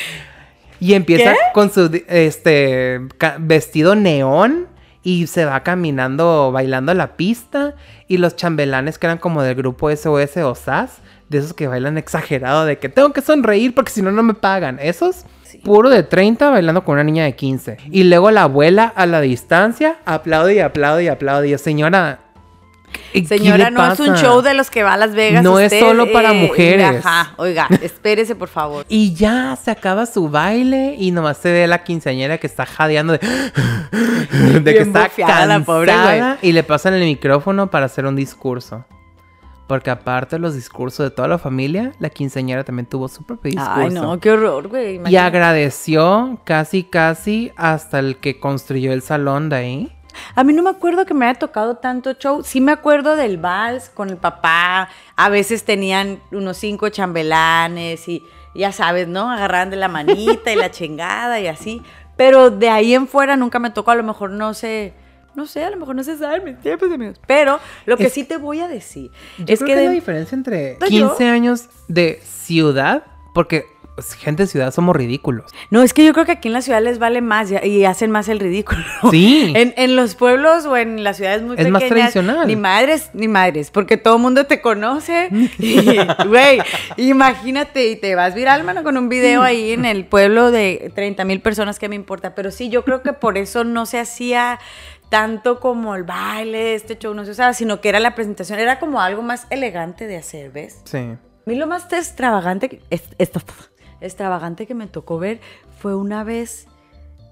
Y empieza ¿Qué? con su este vestido neón y se va caminando bailando la pista y los chambelanes que eran como del grupo SOS o SAS, de esos que bailan exagerado de que tengo que sonreír porque si no no me pagan. Esos puro de 30 bailando con una niña de 15. Y luego la abuela a la distancia aplaude y aplaude y aplaude. Y yo, señora, ¿qué Señora, no es un pasa?" show de los que va a Las Vegas. No es solo para eh, mujeres. Ajá, oiga, espérese, por favor. Y ya se acaba su baile y nomás se ve a la quinceañera que está jadeando de, de que está la pobre, cansada güey. y le pasan el micrófono para hacer un discurso. Porque aparte de los discursos de toda la familia, la quinceañera también tuvo su propio discurso. Ay, no, qué horror, güey. Y agradeció casi, casi hasta el que construyó el salón de ahí. A mí no me acuerdo que me haya tocado tanto show. Sí me acuerdo del vals con el papá. A veces tenían unos cinco chambelanes y ya sabes, ¿no? Agarraban de la manita y la chingada y así. Pero de ahí en fuera nunca me tocó. A lo mejor no sé, no sé, a lo mejor no se sabe mis tiempos, amigos. Pero lo que Es- sí te voy a decir Yo es creo que, que, de- la diferencia entre ¿Yo? 15 años de ciudad, porque pues, gente de ciudad somos ridículos. No, es que yo creo que aquí en la ciudad les vale más y hacen más el ridículo. Sí. En, en los pueblos o en las ciudades muy Es pequeñas. más tradicional. Ni madres, ni madres, porque todo el mundo te conoce. Güey, imagínate, y te vas viral, mano, con un video ahí en el pueblo de 30 mil personas, que me importa? Pero sí, yo creo que por eso no se hacía tanto como el baile, este show, no se usaba, sino que era la presentación, era como algo más elegante de hacer, ¿ves? Sí. A mí lo más extravagante, que- es- extravagante que me tocó ver fue una vez,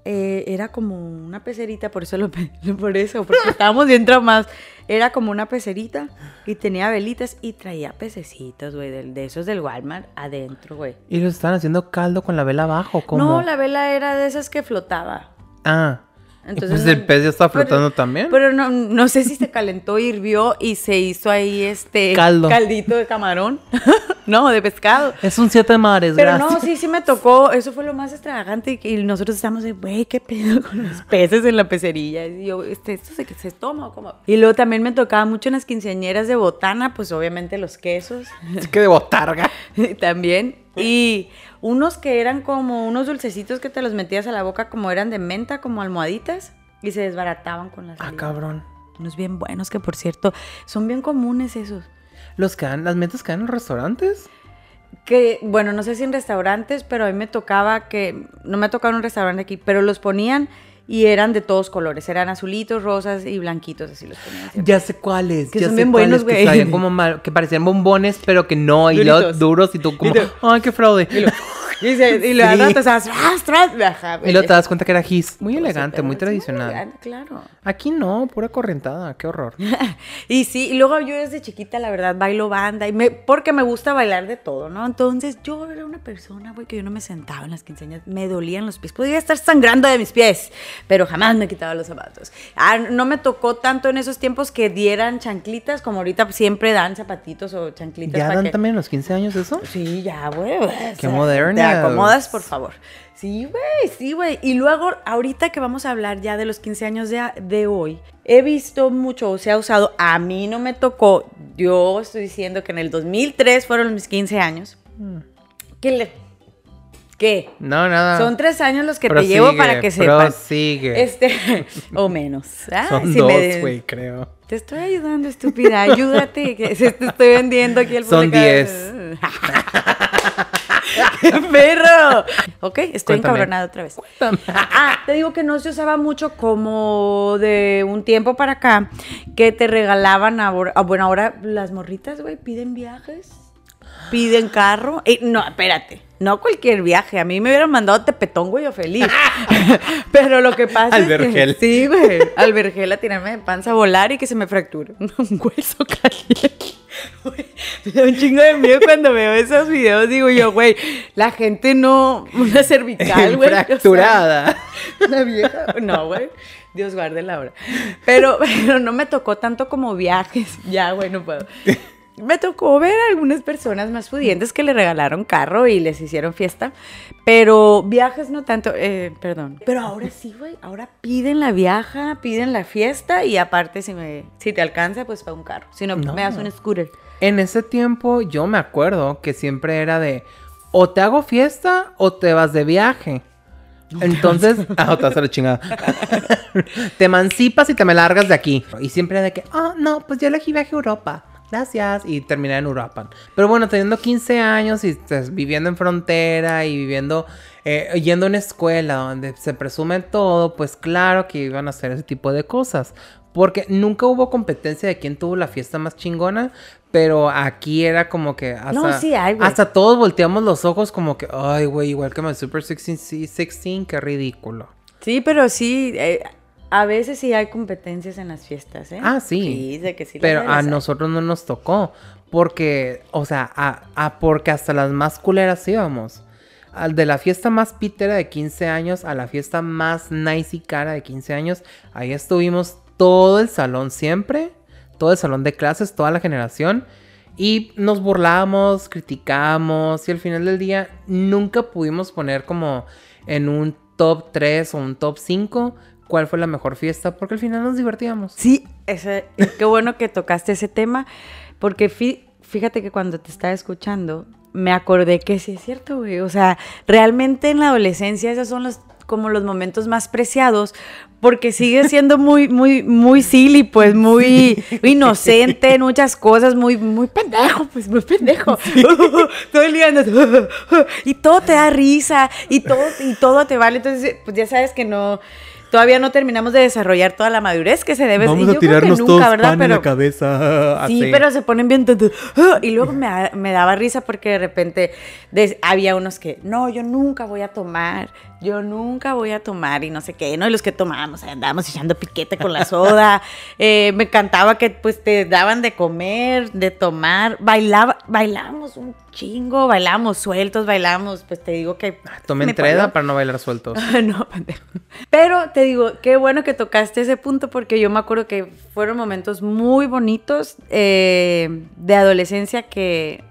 eh, era como una pecerita, por eso lo por eso, porque estábamos bien traumados. Era como una pecerita y tenía velitas y traía pececitos, güey, de, esos del Walmart adentro, güey. ¿Y los estaban haciendo caldo con la vela abajo? ¿Cómo? No, la vela era de esas que flotaba. Ah. Entonces, pues el pez ya está pero- flotando también. Pero no, no sé si se calentó, hirvió y se hizo ahí este Caldo. caldito de camarón. no, de pescado. Es un siete mares, Pero gracias. no, sí, sí me tocó. Eso fue lo más extravagante. Y nosotros estamos de, güey, ¿qué pedo con los peces en la pecerilla? Y yo, este, ¿esto se, se toma o cómo? Y luego también me tocaba mucho en las quinceañeras de botana, pues obviamente los quesos Es que de botarga. también. Y unos que eran como unos dulcecitos que te los metías a la boca, como eran de menta, como almohaditas, y se desbarataban con las Ah, cabrón. Unos bien buenos que, por cierto, son bien comunes esos. Los que dan, las metas que dan en los restaurantes. Que, bueno, no sé si en restaurantes, pero a mí me tocaba que, no me ha tocado en un restaurante aquí, pero los ponían y eran de todos colores, eran azulitos, rosas y blanquitos, así los ponían. siempre. Ya sé cuáles. Que ya son sé bien buenos, güey. Que, sabían como mal- que parecían bombones, pero que no. Y Duritos. duros y tú como, ay, qué fraude. Y, Y, se, y lo Sí. rato estabas, ¡tras, tras! Ajá, luego te das cuenta que era gis. Muy elegante, muy tradicional. elegante, Claro. Aquí no, pura corrientada. Qué horror. y sí, y luego yo desde chiquita, la verdad, bailo banda, y me, porque me gusta bailar de todo, ¿no? Entonces yo era una persona, güey, que yo no me sentaba en las quinceañeras, me dolían los pies, podía estar sangrando de mis pies, pero jamás me quitaba los zapatos. Ah, no me tocó tanto en esos tiempos que dieran chanclitas, como ahorita siempre dan zapatitos o chanclitas. ¿Ya dan que- también los 15 años eso? Sí, ya, güey. o sea, Te modernas. Acomodas, por favor. Sí, güey, sí, güey. Y luego, ahorita que vamos a hablar ya de los 15 años de, de hoy, he visto mucho, o se ha usado, a mí no me tocó, yo estoy diciendo que en el 2003 fueron mis 15 años. ¿Qué le...? ¿Qué? No, nada. Son tres años los que te llevo para que sepan. Prosigue. Este, o menos. Ah, Son si dos, güey, creo. te estoy ayudando, estúpida. Ayúdate. Que te estoy vendiendo aquí el Son podcast. 10. ¡Qué perro! Ok, estoy Cuéntame. encabronada otra vez. Ah, te digo que no se usaba mucho como de un tiempo para acá que te regalaban ah, bueno, ahora las morritas, güey, piden viajes, piden carro. Eh, no, espérate. No cualquier viaje. A mí me hubieran mandado a Tepetón, güey, o feliz. Pero lo que pasa Al es que- sí, güey. Al vergel a tirarme de panza a volar y que se me fracture un hueso caliente. Güey, me da un chingo de miedo cuando veo esos videos. Digo yo, güey, la gente no. Una cervical, güey. o sea, Fracturada. una vieja. No, güey. Dios guarde la hora. Pero, pero no me tocó tanto como viajes. Ya, güey, no puedo. Me tocó ver a algunas personas más pudientes que le regalaron carro y les hicieron fiesta. Pero viajes no tanto. eh, perdón. Pero ahora sí, güey. Ahora piden la viaja, piden la fiesta y aparte, si, me, si te alcanza, pues para un carro. Si no, No. me das un scooter. En ese tiempo yo me acuerdo que siempre era de o te hago fiesta o te vas de viaje. Entonces, ah, o te vas a la chingada. te emancipas y te me largas de aquí. Y siempre era de que, oh, no, pues yo elegí viaje a Europa. Gracias. Y terminé en Europa. Pero bueno, teniendo 15 años y estás viviendo en frontera y viviendo, eh, yendo a una escuela donde se presume todo, pues claro que iban a hacer ese tipo de cosas. Porque nunca hubo competencia de quién tuvo la fiesta más chingona, pero aquí era como que hasta, No, sí hay, güey. hasta todos volteamos los ojos como que, ay, güey, igual que my Super 16, sí, 16, qué ridículo. Sí, pero sí. eh, a veces sí hay competencias en las fiestas, ¿eh? Ah, sí. Sí, de que sí. Pero a nosotros no nos tocó. porque, o sea, a, a porque hasta las más culeras íbamos. Al de la fiesta más pitera de 15 años a la fiesta más nice y cara de 15 años, ahí estuvimos todo el salón siempre, todo el salón de clases, toda la generación. Y nos burlamos, criticamos y al final del día nunca pudimos poner como en un top 3 o un top 5 cuál fue la mejor fiesta porque al final nos divertíamos. Sí, ese, qué bueno que tocaste ese tema porque fí- fíjate que cuando te estaba escuchando me acordé que sí es cierto, güey. O sea, realmente en la adolescencia esos son los como los momentos más preciados porque sigue siendo muy muy muy silly, pues muy inocente en muchas cosas, muy muy pendejo, pues muy pendejo. todo el día andas y todo te da risa y todo y todo te vale, entonces pues ya sabes que no Todavía no terminamos de desarrollar toda la madurez que se debe. y yo creo que nunca, ¿verdad? Pero, cabeza. Sí, pero se ponen bien. Y luego me, da- me daba risa porque de repente des- había unos que, no, yo nunca voy a tomar, yo nunca voy a tomar y no sé qué, ¿no? Y los que tomábamos, andábamos echando piquete con la soda. Eh, me encantaba que pues te daban de comer, de tomar, bailaba, bailábamos un chingo, bailábamos sueltos, bailábamos, pues te digo que... Tomé me entreda para no bailar sueltos. no, pendejo. Pero te digo, qué bueno que tocaste ese punto porque yo me acuerdo que fueron momentos muy bonitos eh, de adolescencia que,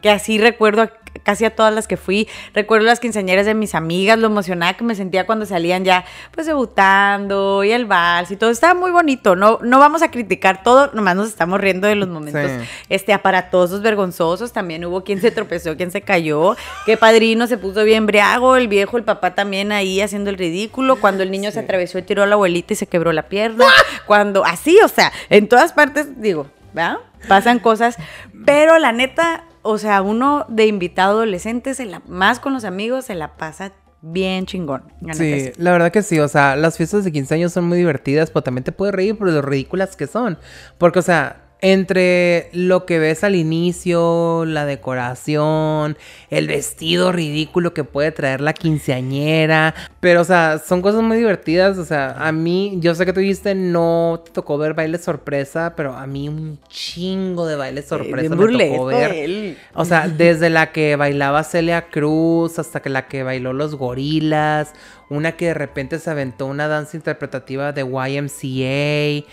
que así recuerdo casi a todas las que fui. Recuerdo las quinceañeras de mis amigas, lo emocionada que me sentía cuando salían ya pues debutando y el vals y todo. Estaba muy bonito. No, no vamos a criticar todo, nomás nos estamos riendo de los momentos Sí. este, aparatosos, vergonzosos. También hubo quien se tropezó, quien se cayó. Que padrino se puso bien briago. El viejo, el papá también ahí haciendo el ridículo. Cuando el niño se atravesó y tiró a la abuelita y se quebró la pierna. Cuando, así, o sea, en todas partes, digo, ¿verdad? Pasan cosas. Pero la neta, o sea, uno de invitado adolescente, se la, más con los amigos, se la pasa bien chingón. Sí, la verdad que sí, o sea, las fiestas de 15 años son muy divertidas, pero también te puedes reír por lo ridículas que son. Porque, o sea, entre lo que ves al inicio, la decoración, el vestido ridículo que puede traer la quinceañera, pero, o sea, son cosas muy divertidas, o sea, a mí, yo sé que tú dijiste no te tocó ver baile sorpresa, pero a mí un chingo de baile sorpresa bien me burlesco tocó ver. él. O sea, desde la que bailaba Celia Cruz hasta que la que bailó los gorilas, una que de repente se aventó una danza interpretativa de YMCA,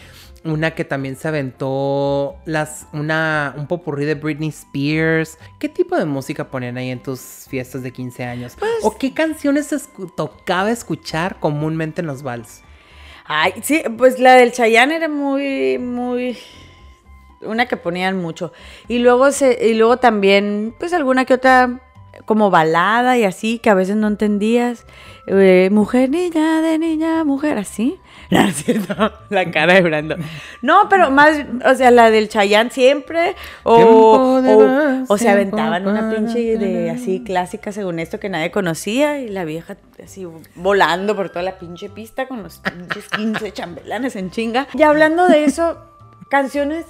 una que también se aventó las una un popurrí de Britney Spears. ¿Qué tipo de música ponían ahí en tus fiestas de 15 años? ¿O qué canciones escu- tocaba escuchar comúnmente en los vals? Ay, sí, pues la del Chayanne era muy, muy. Una que ponían mucho. Y luego se, y luego también, pues alguna que otra como balada y así, que a veces no entendías. Eh, mujer, niña, de niña, mujer, así. No, la cara de Brando. No, pero más, o sea, la del Chayanne siempre. O, o, o se aventaban una pinche de así clásica según esto que nadie conocía y la vieja así volando por toda la pinche pista con los pinches 15 chambelanes en chinga. Y hablando de eso, canciones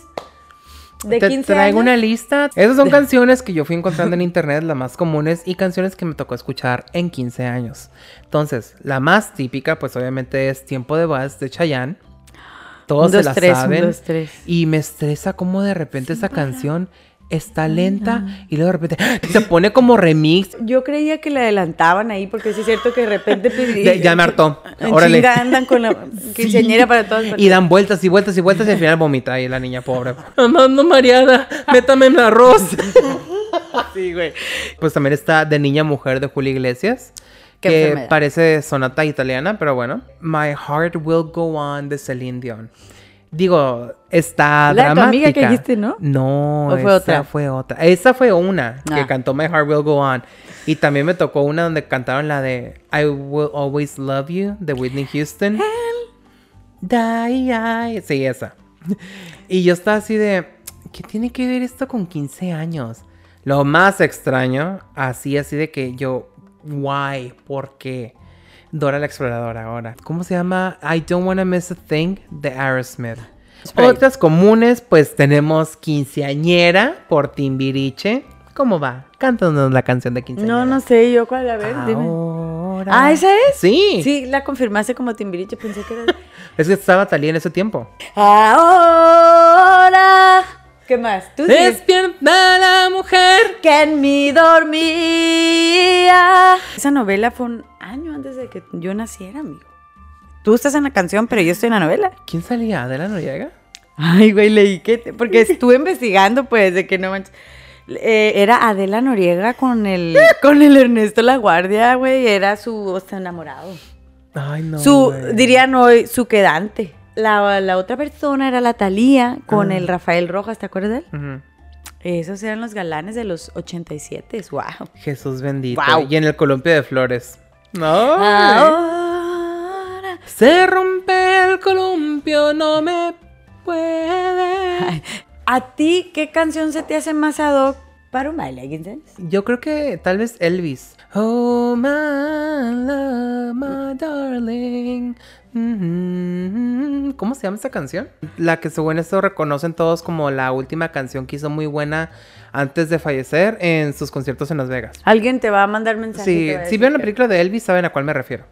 de Te 15 traigo años. una lista. Esas son canciones que yo fui encontrando en internet, las más comunes, y canciones que me tocó escuchar en 15 años. Entonces, la más típica, pues obviamente es Tiempo de Vals de Chayanne. Todos se la tres, saben. dos. Y me estresa como de repente esa canción está lenta y luego de repente se pone como remix. Yo creía que le adelantaban ahí porque sí es cierto que de repente pues, Ya- ya me hartó. Órale. chinga andan con la quinceañera para todas partes. Y dan vueltas y vueltas y vueltas y al final vomita ahí la niña pobre. Amando Mariana, métame en arroz. Sí, güey. Pues también está De Niña Mujer de Julio Iglesias. Que enfermedad. parece sonata italiana, pero bueno. My Heart Will Go On de Celine Dion. Digo, está La de tu dramática. amiga que dijiste, ¿no? No, ¿O fue esa otra? fue otra. Esa fue una que Ah. cantó My Heart Will Go On. Y también me tocó una donde cantaron la de I Will Always Love You de Whitney Houston. Die, die. Sí, esa. Y yo estaba así de, ¿qué tiene que ver esto con 15 años? Lo más extraño, así, así de que yo, why, ¿por qué? Dora la exploradora ahora. ¿Cómo se llama? I Don't Wanna Miss a Thing de Aerosmith. Spray. Otras comunes, pues tenemos Quinceañera por Timbiriche. ¿Cómo va? Cántanos la canción de Quinceañera. No, no sé yo cuál, a ver, dime. Ah, ¿esa es? Sí. Sí, la confirmaste como Timbiriche, pensé que era... Es que estaba Talía en ese tiempo. Ahora ¿Qué más? ¿Tú? Despierta la mujer. que en mí dormía. Esa novela fue un año antes de que yo naciera, amigo. Tú estás en la canción, pero yo estoy en la novela. ¿Quién salía? ¿Adela Noriega? Ay, güey, leí que... te- Porque estuve investigando, pues, de que no manches. Eh, era Adela Noriega con el, con el Ernesto La Guardia, güey. Era su o sea, enamorado. Ay, no. su, güey. dirían hoy, su quedante. La, la otra persona era la Talía con Ah. el Rafael Rojas, ¿te acuerdas de él? Esos eran los galanes de los 87, wow. Jesús bendito. Guau. Y en el columpio de flores. No. Ahora. Se rompe el columpio, no me puede. ¿A ti qué canción se te hace más ad hoc para un baile, ¿quién Yo creo que tal vez Elvis. Oh, my love, my darling. ¿Cómo se llama esta canción? La que según esto reconocen todos como la última canción que hizo muy buena antes de fallecer en sus conciertos en Las Vegas. Alguien te va a mandar mensaje. Sí, si vieron la película de Elvis, saben a cuál me refiero.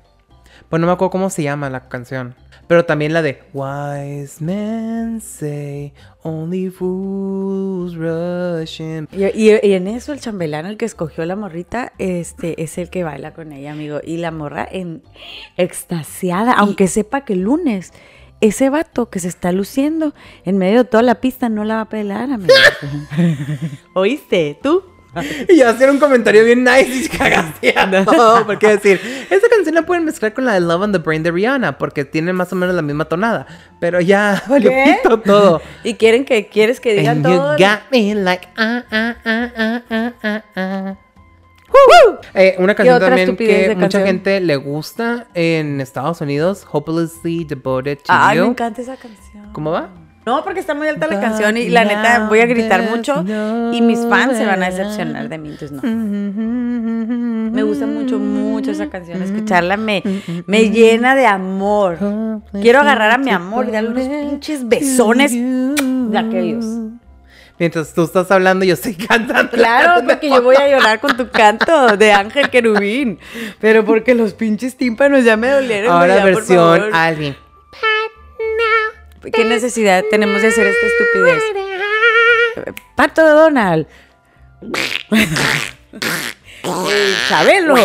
Pues no me acuerdo cómo se llama la canción. Pero también la de Wise men say only fools rush in. Y, y- y en eso el chambelán, el que escogió la morrita, este, es el que baila con ella, amigo. Y la morra en extasiada, aunque sepa que el lunes ese vato que se está luciendo en medio de toda la pista no la va a pelar, amigo. ¿Oíste? ¿Tú? Y hacer un comentario bien nice y cagaste a todo. Porque decir, esta canción la pueden mezclar con la de Love on the Brain de Rihanna, porque tienen más o menos la misma tonada. Pero ya valió pito todo. Y quieren que quieres que digan And you todo. got me like ah ah ah ah ah ah ah. Eh, una canción también que mucha canción? gente le gusta en Estados Unidos, Hopelessly Devoted to Ay, You. me encanta esa canción. ¿Cómo va? No, porque está muy alta la canción y la neta voy a gritar mucho y mis fans se van a decepcionar de mí, entonces no. Me gusta mucho, mucho esa canción. Escucharla me, me llena de amor. Quiero agarrar a mi amor y darle unos pinches besones de aquellos. Mientras tú estás hablando, yo estoy cantando. Claro, porque yo voy a llorar con tu canto de Ángel Querubín. Pero porque los pinches tímpanos ya me dolieron. Ahora ya, versión. Alvin. ¿Qué necesidad tenemos de hacer esta estupidez? Pato de Donald. Chabelo.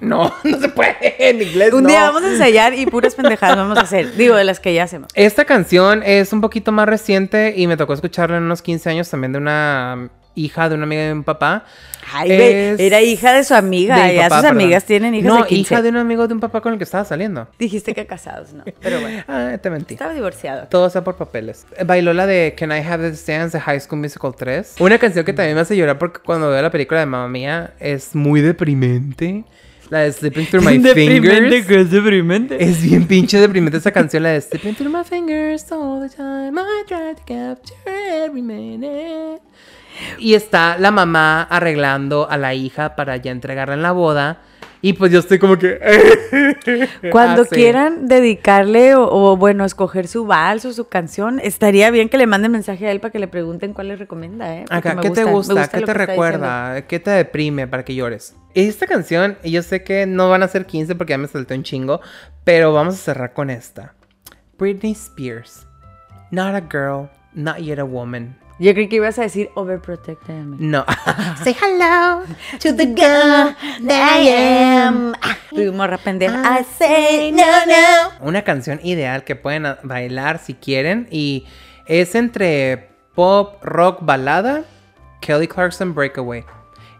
No, no se puede en inglés. Un no. día vamos a ensayar y puras pendejadas vamos a hacer. Digo, de las que ya hacemos. Esta canción es un poquito más reciente y me tocó escucharla en unos 15 años también de una hija de una amiga de mi papá. Ay, Es era hija de su amiga. de ya papá, sus perdón. amigas tienen hijas no, de 15. hija de un amigo de un papá con el que estaba saliendo. Dijiste que casados, ¿no? Pero bueno. Ah, te mentí. Estaba divorciado. Todo sea por papeles. Bailó la de Can I Have This Dance de High School Musical 3. Una canción que también me hace llorar porque cuando veo la película de Mamma Mía es muy deprimente. La de Slipping Through My Fingers. es deprimente. Es bien pinche deprimente esa canción, la de Slipping Through My Fingers all the time. I try to capture every minute. Y está la mamá arreglando a la hija para ya entregarla en la boda. Y pues yo estoy como que. Cuando quieran dedicarle o, o, bueno, escoger su vals o su canción, estaría bien que le manden mensaje a él para que le pregunten cuál le recomienda, ¿eh? Acá, ¿qué te gusta? ¿Qué te que recuerda? ¿Qué te deprime para que llores? Esta canción, yo sé que no van a ser 15 porque ya me salté un chingo, pero vamos a cerrar con esta. Britney Spears. Not a girl, not yet a woman. Yo creí que ibas a decir overprotected. No. Say hello to the girl that I am. Tu morra pendeja. I I say no, no. Una canción ideal que pueden bailar si quieren y es entre pop, rock, balada, Kelly Clarkson Breakaway.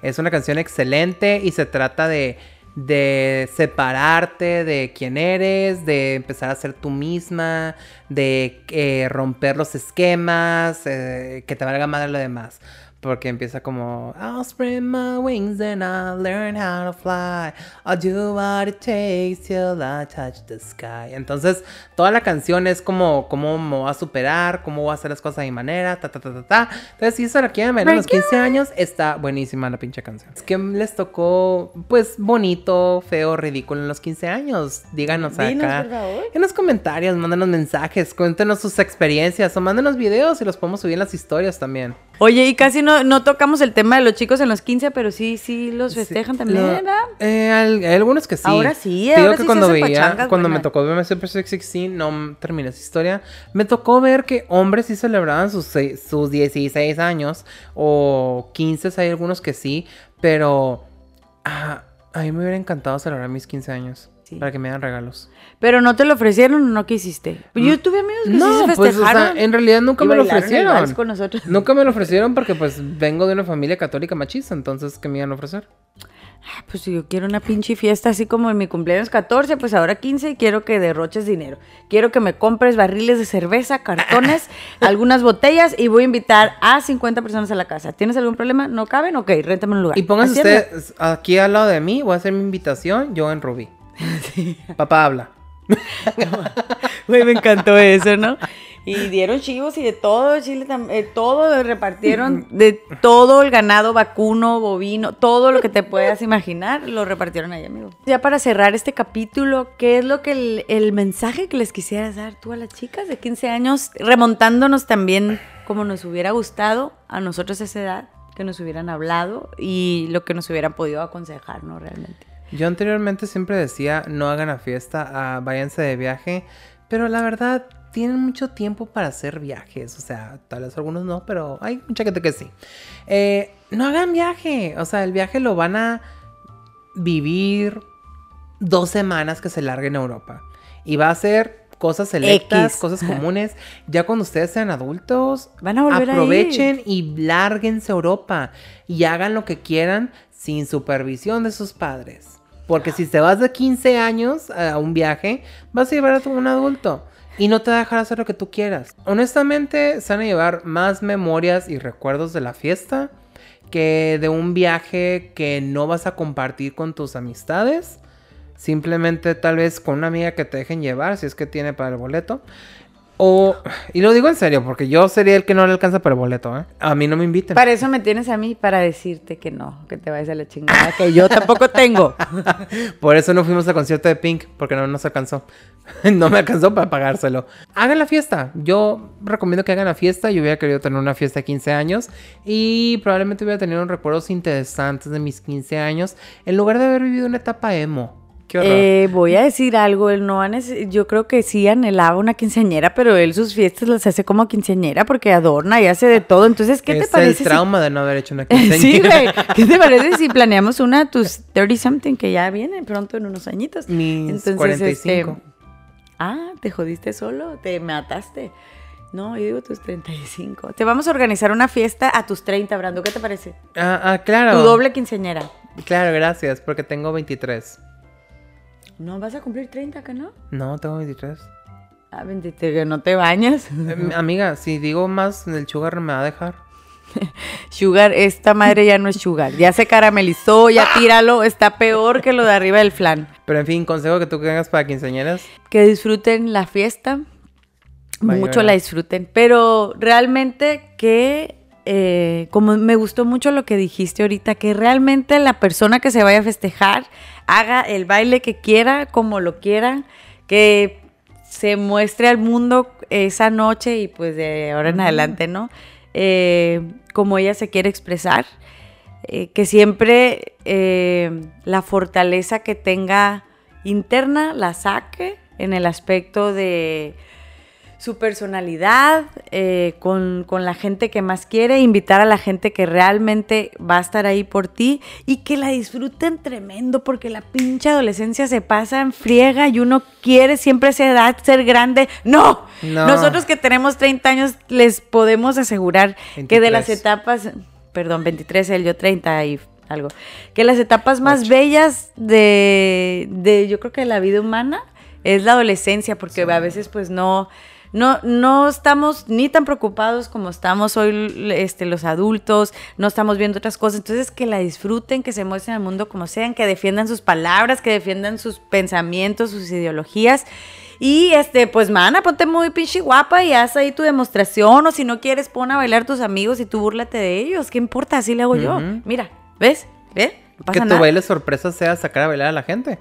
Es una canción excelente y se trata de, de separarte de quién eres, de empezar a ser tú misma, de eh, romper los esquemas, eh, que te valga madre lo demás. Porque empieza como I'll spread my wings and I'll learn how to fly. I'll do what it takes till I touch the sky. Entonces, toda la canción es como cómo me voy a superar, cómo voy a hacer las cosas a mi manera, ta ta ta ta ta. Entonces, si eso la quieren ver a los 15 años, está buenísima la pinche canción. Es que les tocó, pues, bonito, feo, ridículo en los 15 años. Díganos Dinos, acá. por favor. En los comentarios, mándenos mensajes, cuéntenos sus experiencias o mándenos videos y los podemos subir en las historias también. Oye, y casi no, no tocamos el tema de los chicos en los 15, pero sí, sí los Sí, festejan también, lo- eh, al- hay algunos que sí. Ahora sí, Te digo ahora que sí cuando veía, cuando me tocó verme Super Sex 16, no terminé esa historia. Me tocó ver que hombres sí celebraban sus, sus 16 años o 15, hay algunos que sí, pero ah, a mí me hubiera encantado celebrar mis 15 años Sí. para que me hagan regalos. Pero no te lo ofrecieron o no quisiste. Yo tuve amigos que sí No, se pues, o sea, festejaron. en realidad nunca me lo ofrecieron. con nosotros. Nunca me lo ofrecieron porque pues vengo de una familia católica machista, entonces ¿qué me iban a ofrecer? Ah, Pues si yo quiero una pinche fiesta así como en mi cumpleaños 14, pues ahora 15 y quiero que derroches dinero. Quiero que me compres barriles de cerveza, cartones, algunas botellas y voy a invitar a 50 personas a la casa. ¿Tienes algún problema? ¿No caben? Ok, réntame un lugar. Y pónganse ustedes aquí al lado de mí, voy a hacer mi invitación, yo en Rubí. Papá habla. Güey, me encantó eso, ¿no? Y dieron chivos y de todo, Chile eh, todo repartieron, de todo el ganado vacuno, bovino, todo lo que te puedas imaginar, lo repartieron ahí, amigo. Ya para cerrar este capítulo, ¿qué es lo que el, el mensaje que les quisieras dar tú a las chicas de 15 años, remontándonos también como nos hubiera gustado a nosotros a esa edad, que nos hubieran hablado y lo que nos hubieran podido aconsejar, ¿no? Realmente. Yo anteriormente siempre decía, no hagan la fiesta, ah, váyanse de viaje, pero la verdad, tienen mucho tiempo para hacer viajes, o sea, tal vez algunos no, pero hay mucha gente que sí. Eh, no hagan viaje, o sea, el viaje lo van a vivir dos semanas que se larguen a Europa. Y va a ser cosas selectas, X. cosas comunes. Ya cuando ustedes sean adultos, Van a volver a aprovechen y lárguense a Europa y hagan lo que quieran sin supervisión de sus padres. Porque si te vas de 15 años a un viaje, vas a llevar a un adulto y no te va a dejar hacer lo que tú quieras. Honestamente, se van a llevar más memorias y recuerdos de la fiesta que de un viaje que no vas a compartir con tus amistades. Simplemente tal vez con una amiga que te dejen llevar si es que tiene para el boleto. O, y lo digo en serio, porque yo sería el que no le alcanza para el boleto, ¿eh? A mí no me inviten. Para eso me tienes a mí, para decirte que no, que te vayas a la chingada, que yo tampoco tengo. Por eso no fuimos al concierto de Pink, porque no nos alcanzó. no me alcanzó para pagárselo. Hagan la fiesta. Yo recomiendo que hagan la fiesta. Yo hubiera querido tener una fiesta de 15 años y probablemente hubiera tenido unos recuerdos interesantes de mis 15 años en lugar de haber vivido una etapa emo. Qué. Eh, voy a decir algo, él no yo creo que sí anhelaba una quinceañera, pero él sus fiestas las hace como quinceañera porque adorna y hace de todo. Entonces, ¿qué te es parece? el trauma de no haber hecho una si... sí, quinceañera. güey. ¿Qué te parece si planeamos una a tus 30 something que ya viene pronto en unos añitos? Mis 45. este, ah, te jodiste solo, te mataste. No, yo digo tus 35. Te vamos a organizar una fiesta a tus 30, Brando. ¿Qué te parece? Ah, ah, claro. Tu doble quinceañera. Claro, gracias, porque tengo 23. ¿No vas a cumplir 30, que no? No, tengo 23. Ah, bendito, que no te bañas. Eh, amiga, si digo más, el sugar me va a dejar. Sugar, esta madre ya no es sugar. Ya se caramelizó, ya tíralo. Está peor que lo de arriba del flan. Pero en fin, consejo que tú tengas para quinceañeras. Que disfruten la fiesta. Vaya, mucho ¿verdad? la disfruten. Pero realmente que, eh, como me gustó mucho lo que dijiste ahorita, que realmente la persona que se vaya a festejar haga el baile que quiera, como lo quiera, que se muestre al mundo esa noche y pues de ahora en adelante, ¿no? Eh, como ella se quiere expresar. Eh, que siempre eh, la fortaleza que tenga interna la saque en el aspecto de su personalidad, eh, con, con la gente que más quiere, invitar a la gente que realmente va a estar ahí por ti y que la disfruten tremendo porque la pinche adolescencia se pasa en friega y uno quiere siempre esa edad ser grande. No, No. nosotros que tenemos 30 años les podemos asegurar que de las 23. etapas, perdón, 23, él yo 30 y algo, que las etapas más Ocho. bellas de, de, yo creo que de la vida humana es la adolescencia, porque a veces pues no, no, no estamos ni tan preocupados como estamos hoy este, los adultos, no estamos viendo otras cosas, entonces que la disfruten, que se muestren al mundo como sean, que defiendan sus palabras, que defiendan sus pensamientos, sus ideologías. Y este, pues mana, ponte muy pinche guapa y haz ahí tu demostración. O si no quieres, pon a bailar tus amigos y tú búrlate de ellos. ¿Qué importa? Así le hago yo. Mira, ¿ves? ¿Ves? No pasa que tu nada. baile sorpresa sea sacar a bailar a la gente.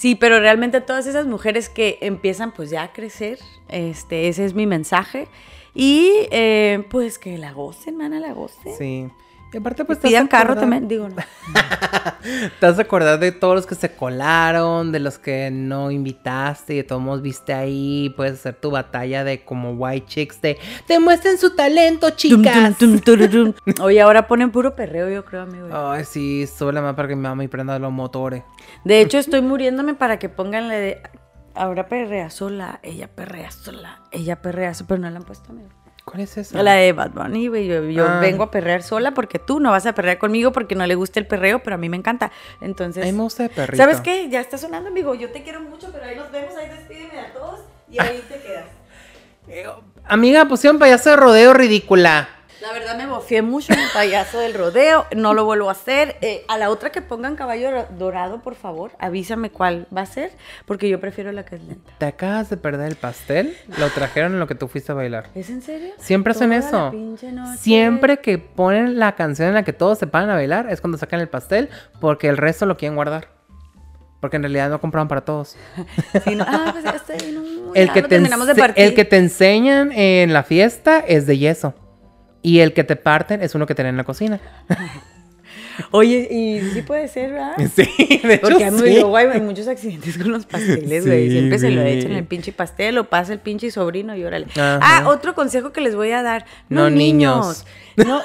Sí, pero realmente todas esas mujeres que empiezan pues ya a crecer, este, ese es mi mensaje. Y eh, pues que la gocen, mana, la gocen. Sí. Y aparte, pues. pidan carro también, digo, no. Te vas a acordar de todos los que se colaron, de los que no invitaste y de todos modos viste ahí. Puedes hacer tu batalla de como white chicks de demuestren su talento, chicas. tum, tum, tururum. Oye, ahora ponen puro perreo, yo creo, amigo. Ay, sí, sube la mano para que mi mamá y prenda los motores. De hecho, estoy muriéndome para que pongan la de. Ahora perrea sola, ella perrea sola, ella perrea sola, pero no la han puesto, amigo. ¿Cuál es esa? La de Bad Bunny, güey. Yo, yo Ah. vengo a perrear sola porque tú no vas a perrear conmigo porque no le gusta el perreo, pero a mí me encanta. Entonces. A mí me gusta. ¿Sabes qué? Ya está sonando, amigo. Yo te quiero mucho, pero ahí nos vemos, ahí despídeme a todos y ahí te quedas. Amiga, pusieron payaso de rodeo ridícula. La verdad me bofié mucho en el payaso del rodeo, no lo vuelvo a hacer. Eh, a la otra que pongan caballo dorado, por favor, avísame cuál va a ser, porque yo prefiero la que es lenta. Te acabas de perder el pastel. Lo trajeron en lo que tú fuiste a bailar. ¿Es en serio? Siempre hacen Toda eso. Siempre que ponen la canción en la que todos se paran a bailar es cuando sacan el pastel porque el resto lo quieren guardar. Porque en realidad no compraron para todos. Sí, no- ah, pues ya estoy, no, El que, te de el que te enseñan en la fiesta es de yeso. Y el que te parten es uno que tienen en la cocina. Oye, y sí puede ser, ¿verdad? Sí, de hecho Porque hay, sí. muchos accidentes con los pasteles, güey. Sí, Siempre se lo echan el pinche pastel o pasa el pinche sobrino y órale. Ajá. Ah, otro consejo que les voy a dar. No, No niños. niños. No,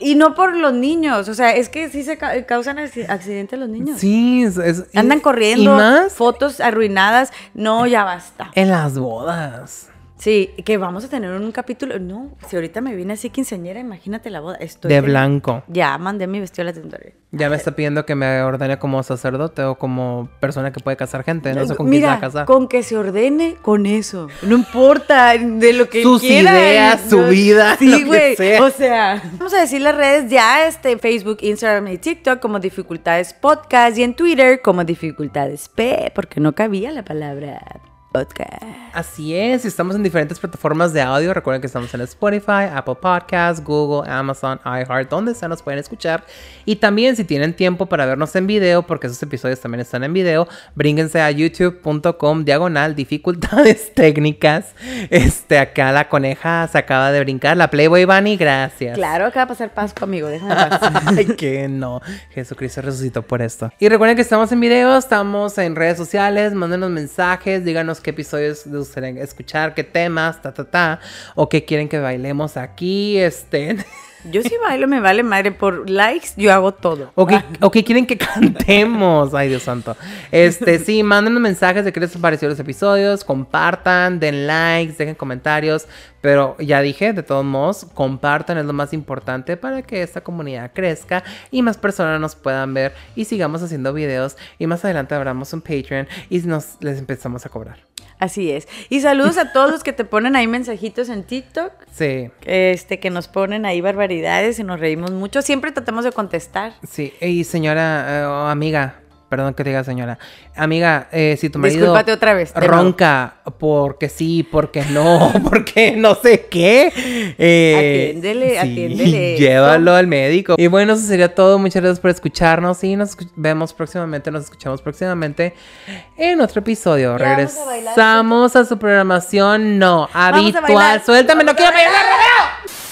y no por los niños. O sea, es que sí se ca- causan acci- accidentes los niños. Sí, es, es- Andan corriendo, Y más fotos arruinadas. No, ya basta. en las bodas. Sí, que vamos a tener un capítulo. No, si ahorita me viene así quinceañera, imagínate la boda. Estoy De blanco. Ya mandé mi vestido a la tentoría. Ya me está pidiendo que me ordene como sacerdote o como persona que puede casar gente. No sé con quién se Mira, va a casar. con que se ordene con eso. No importa de lo que Sus quiera. ideas, su vida, Sí, güey. O sea, vamos a decir las redes ya, este Facebook, Instagram y TikTok como Dificultades Podcast y en Twitter como Dificultades P, porque no cabía la palabra podcast. Así es, estamos en diferentes plataformas de audio. Recuerden que estamos en Spotify, Apple Podcasts, Google, Amazon, iHeart, donde sea nos pueden escuchar. Y también si tienen tiempo para vernos en video, porque esos episodios también están en video, brínguense a youtube.com diagonal dificultades técnicas. Este, acá la coneja se acaba de brincar, la Playboy Bunny, gracias. Claro, acaba de pasar déjame paz. Ay, que no. Jesucristo resucitó por esto. Y recuerden que estamos en video, estamos en redes sociales, mándenos mensajes, díganos qué episodios les gustaría escuchar, qué temas, ta, ta, ta, o qué quieren que bailemos aquí, este, Yo sí bailo, me vale madre. Por likes, yo hago todo. o qué, o qué quieren que cantemos. Ay, Dios santo. Este, sí, mándenos mensajes de qué les pareció los episodios, compartan, den likes, dejen comentarios, pero ya dije, de todos modos, compartan es lo más importante para que esta comunidad crezca y más personas nos puedan ver y sigamos haciendo videos y más adelante abramos un Patreon y nos les empezamos a cobrar. Así es. Y saludos a todos los que te ponen ahí mensajitos en TikTok. Sí, Este, que nos ponen ahí barbaridades y nos reímos mucho. Siempre tratamos de contestar. sí. Y señora eh, o amiga, perdón que te diga señora, amiga, eh, si tu marido Discúlpate otra vez. ronca porque sí, porque no, porque no sé qué. Eh, Atiéndele, atiéndele Llévalo al médico. Y bueno, eso sería todo. Muchas gracias por escucharnos y nos vemos próximamente, nos escuchamos próximamente en otro episodio. Ya a. Regresamos a su programación no habitual. Suéltame, no quiero bailar.